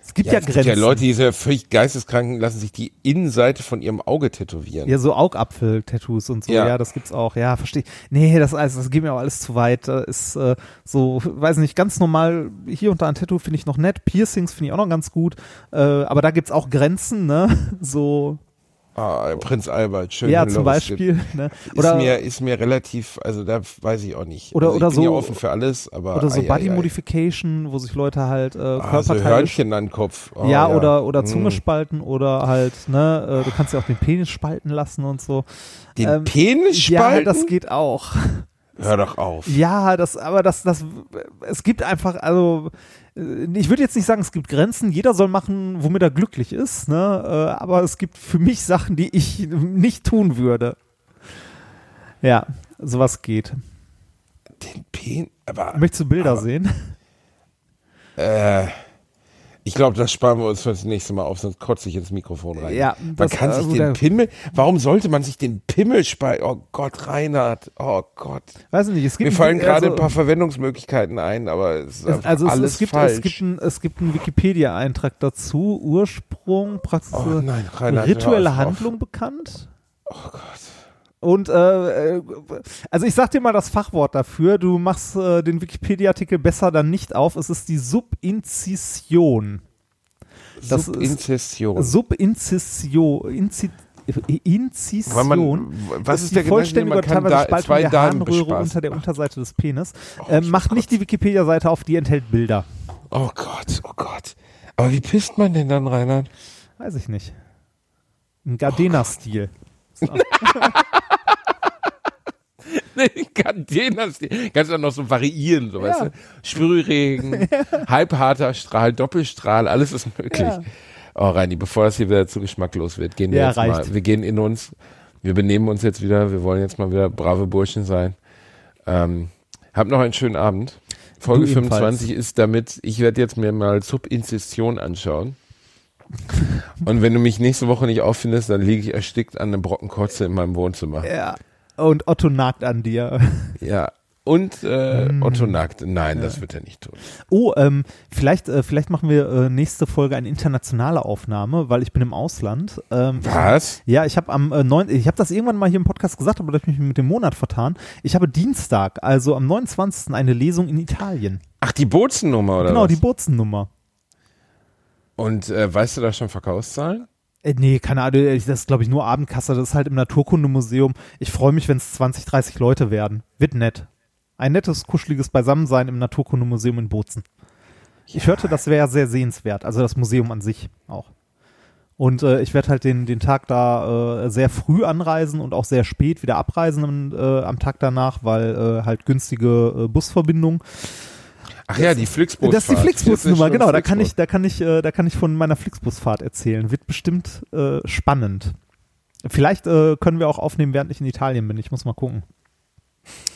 es gibt Ja, ja, es gibt Grenzen. ja Leute, die sind ja völlig geisteskranken, lassen sich die Innenseite von ihrem Auge tätowieren. Ja, so Augapfel-Tattoos und so, ja. Ja. das gibt's auch. Ja, verstehe. Nee, das, also, das geht mir auch alles zu weit. Das ist äh, so, weiß nicht, ganz normal, hier und da ein Tattoo finde ich noch nett. Piercings finde ich auch noch ganz gut. Äh, aber da gibt's auch Grenzen, ne? So, Ah, Prinz Albert, schön. ja, zum Beispiel. Ne? Ist Oder, mir, ist mir relativ, also da weiß ich auch nicht. Oder- also ich oder bin so- ja offen für alles, aber. oder so ei, Body ei. Modification, wo sich Leute halt äh, Ah, so Körperteile Hörnchen an den Kopf. Oh, ja, oder, oder Hm. Zunge spalten oder halt, ne, äh, du kannst ja auch den Penis spalten lassen und so. Den ähm, Penis Ja, spalten? das geht auch. Hör doch auf. Ja, das, aber das, das, es gibt einfach, also, ich würde jetzt nicht sagen, es gibt Grenzen, jeder soll machen, womit er glücklich ist, ne, äh, aber es gibt für mich Sachen, die ich nicht tun würde. Ja, sowas geht. Den Penis, aber, Möchtest du Bilder Aber- sehen? äh, ich glaube, das sparen wir uns für das nächste Mal auf, sonst kotze ich ins Mikrofon rein. Ja, man kann sich also den Pimmel, warum sollte man sich den Pimmel spalten? Oh Gott, Reinhard, oh Gott. Weiß ich nicht, es gibt Mir fallen gerade also, ein paar Verwendungsmöglichkeiten ein, aber es ist also es, alles es gibt, falsch. es gibt ein, es gibt einen Wikipedia-Eintrag dazu, Ursprung, Praxis, oh nein, Reinhard, rituelle. Handlung bekannt. Oh Gott. Und äh, äh, also ich sag dir mal das Fachwort dafür. Du machst äh, den Wikipedia-Artikel besser dann nicht auf. Es ist die Subinzision. Das ist- Subinzession. Subinzision. Inzi Inzision Weil man, was ist, die der Gedanke, vollständige oder teilweise da Spaltung der Harnröhre bespaßen. unter der Unterseite des Penis. Oh, äh, macht nicht die Wikipedia-Seite auf, die enthält Bilder. Oh Gott, oh Gott. Aber wie pisst man denn dann, Reinhard? Weiß ich nicht. Ein Gardena-Stil. Nee, kann den das, kannst du dann noch so variieren, so, weißt Ja. du? Sprühregen, halbharter Strahl, Doppelstrahl, alles ist möglich. Ja. Oh, Reini, bevor das hier wieder zu geschmacklos wird, gehen wir Ja, jetzt reicht. mal, wir gehen in uns, wir benehmen uns jetzt wieder, wir wollen jetzt mal wieder brave Burschen sein. Ähm, hab noch einen schönen Abend. Folge Du ebenfalls. 25 ist damit, ich werde jetzt mir mal Subinzestion anschauen. Und wenn du mich nächste Woche nicht auffindest, dann liege ich erstickt an einem Brocken Kotze in meinem Wohnzimmer. Ja. Und Otto nagt an dir. Ja. Und äh, Mm. Otto nackt. Nein, das wird er nicht tun. Oh, ähm, vielleicht, äh, vielleicht machen wir äh, nächste Folge eine internationale Aufnahme, weil ich bin im Ausland. Ähm, Was? Ja, ich habe am äh, 9, ich habe das irgendwann mal hier im Podcast gesagt, aber da habe ich mich mit dem Monat vertan. Ich habe Dienstag, also am 29. eine Lesung in Italien. Ach, die Bootsennummer oder genau, was? die Bootsen-Nummer. Und äh, weißt du da schon Verkaufszahlen? Äh, nee, keine Ahnung, das ist glaube ich nur Abendkasse, das ist halt im Naturkundemuseum. Ich freue mich, wenn es 20, 30 Leute werden. Wird nett. Ein nettes, kuscheliges Beisammensein im Naturkundemuseum in Bozen. Ich hörte, das wäre sehr sehenswert, also das Museum an sich auch. Und äh, ich werde halt den, den Tag da äh, sehr früh anreisen und auch sehr spät wieder abreisen am, äh, am Tag danach, weil äh, halt günstige äh, Busverbindung. Ach ja, die Flixbus. Das ist die Flixbus-Nummer, genau. Flixbus. Da kann ich, da kann ich, äh, da kann ich von meiner Flixbus-Fahrt erzählen. Wird bestimmt äh, spannend. Vielleicht äh, können wir auch aufnehmen, während ich in Italien bin. Ich muss mal gucken.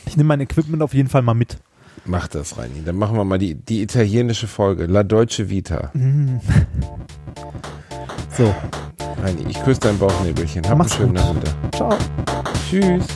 Ich nehme mein Equipment auf jeden Fall mal mit. Mach das, Reini. Dann machen wir mal die, die italienische Folge. La Deutsche Vita. Mm. so. Reini, ich küsse dein Bauchnebelchen. Hab Mach's einen schönen gut. Ciao. Tschüss.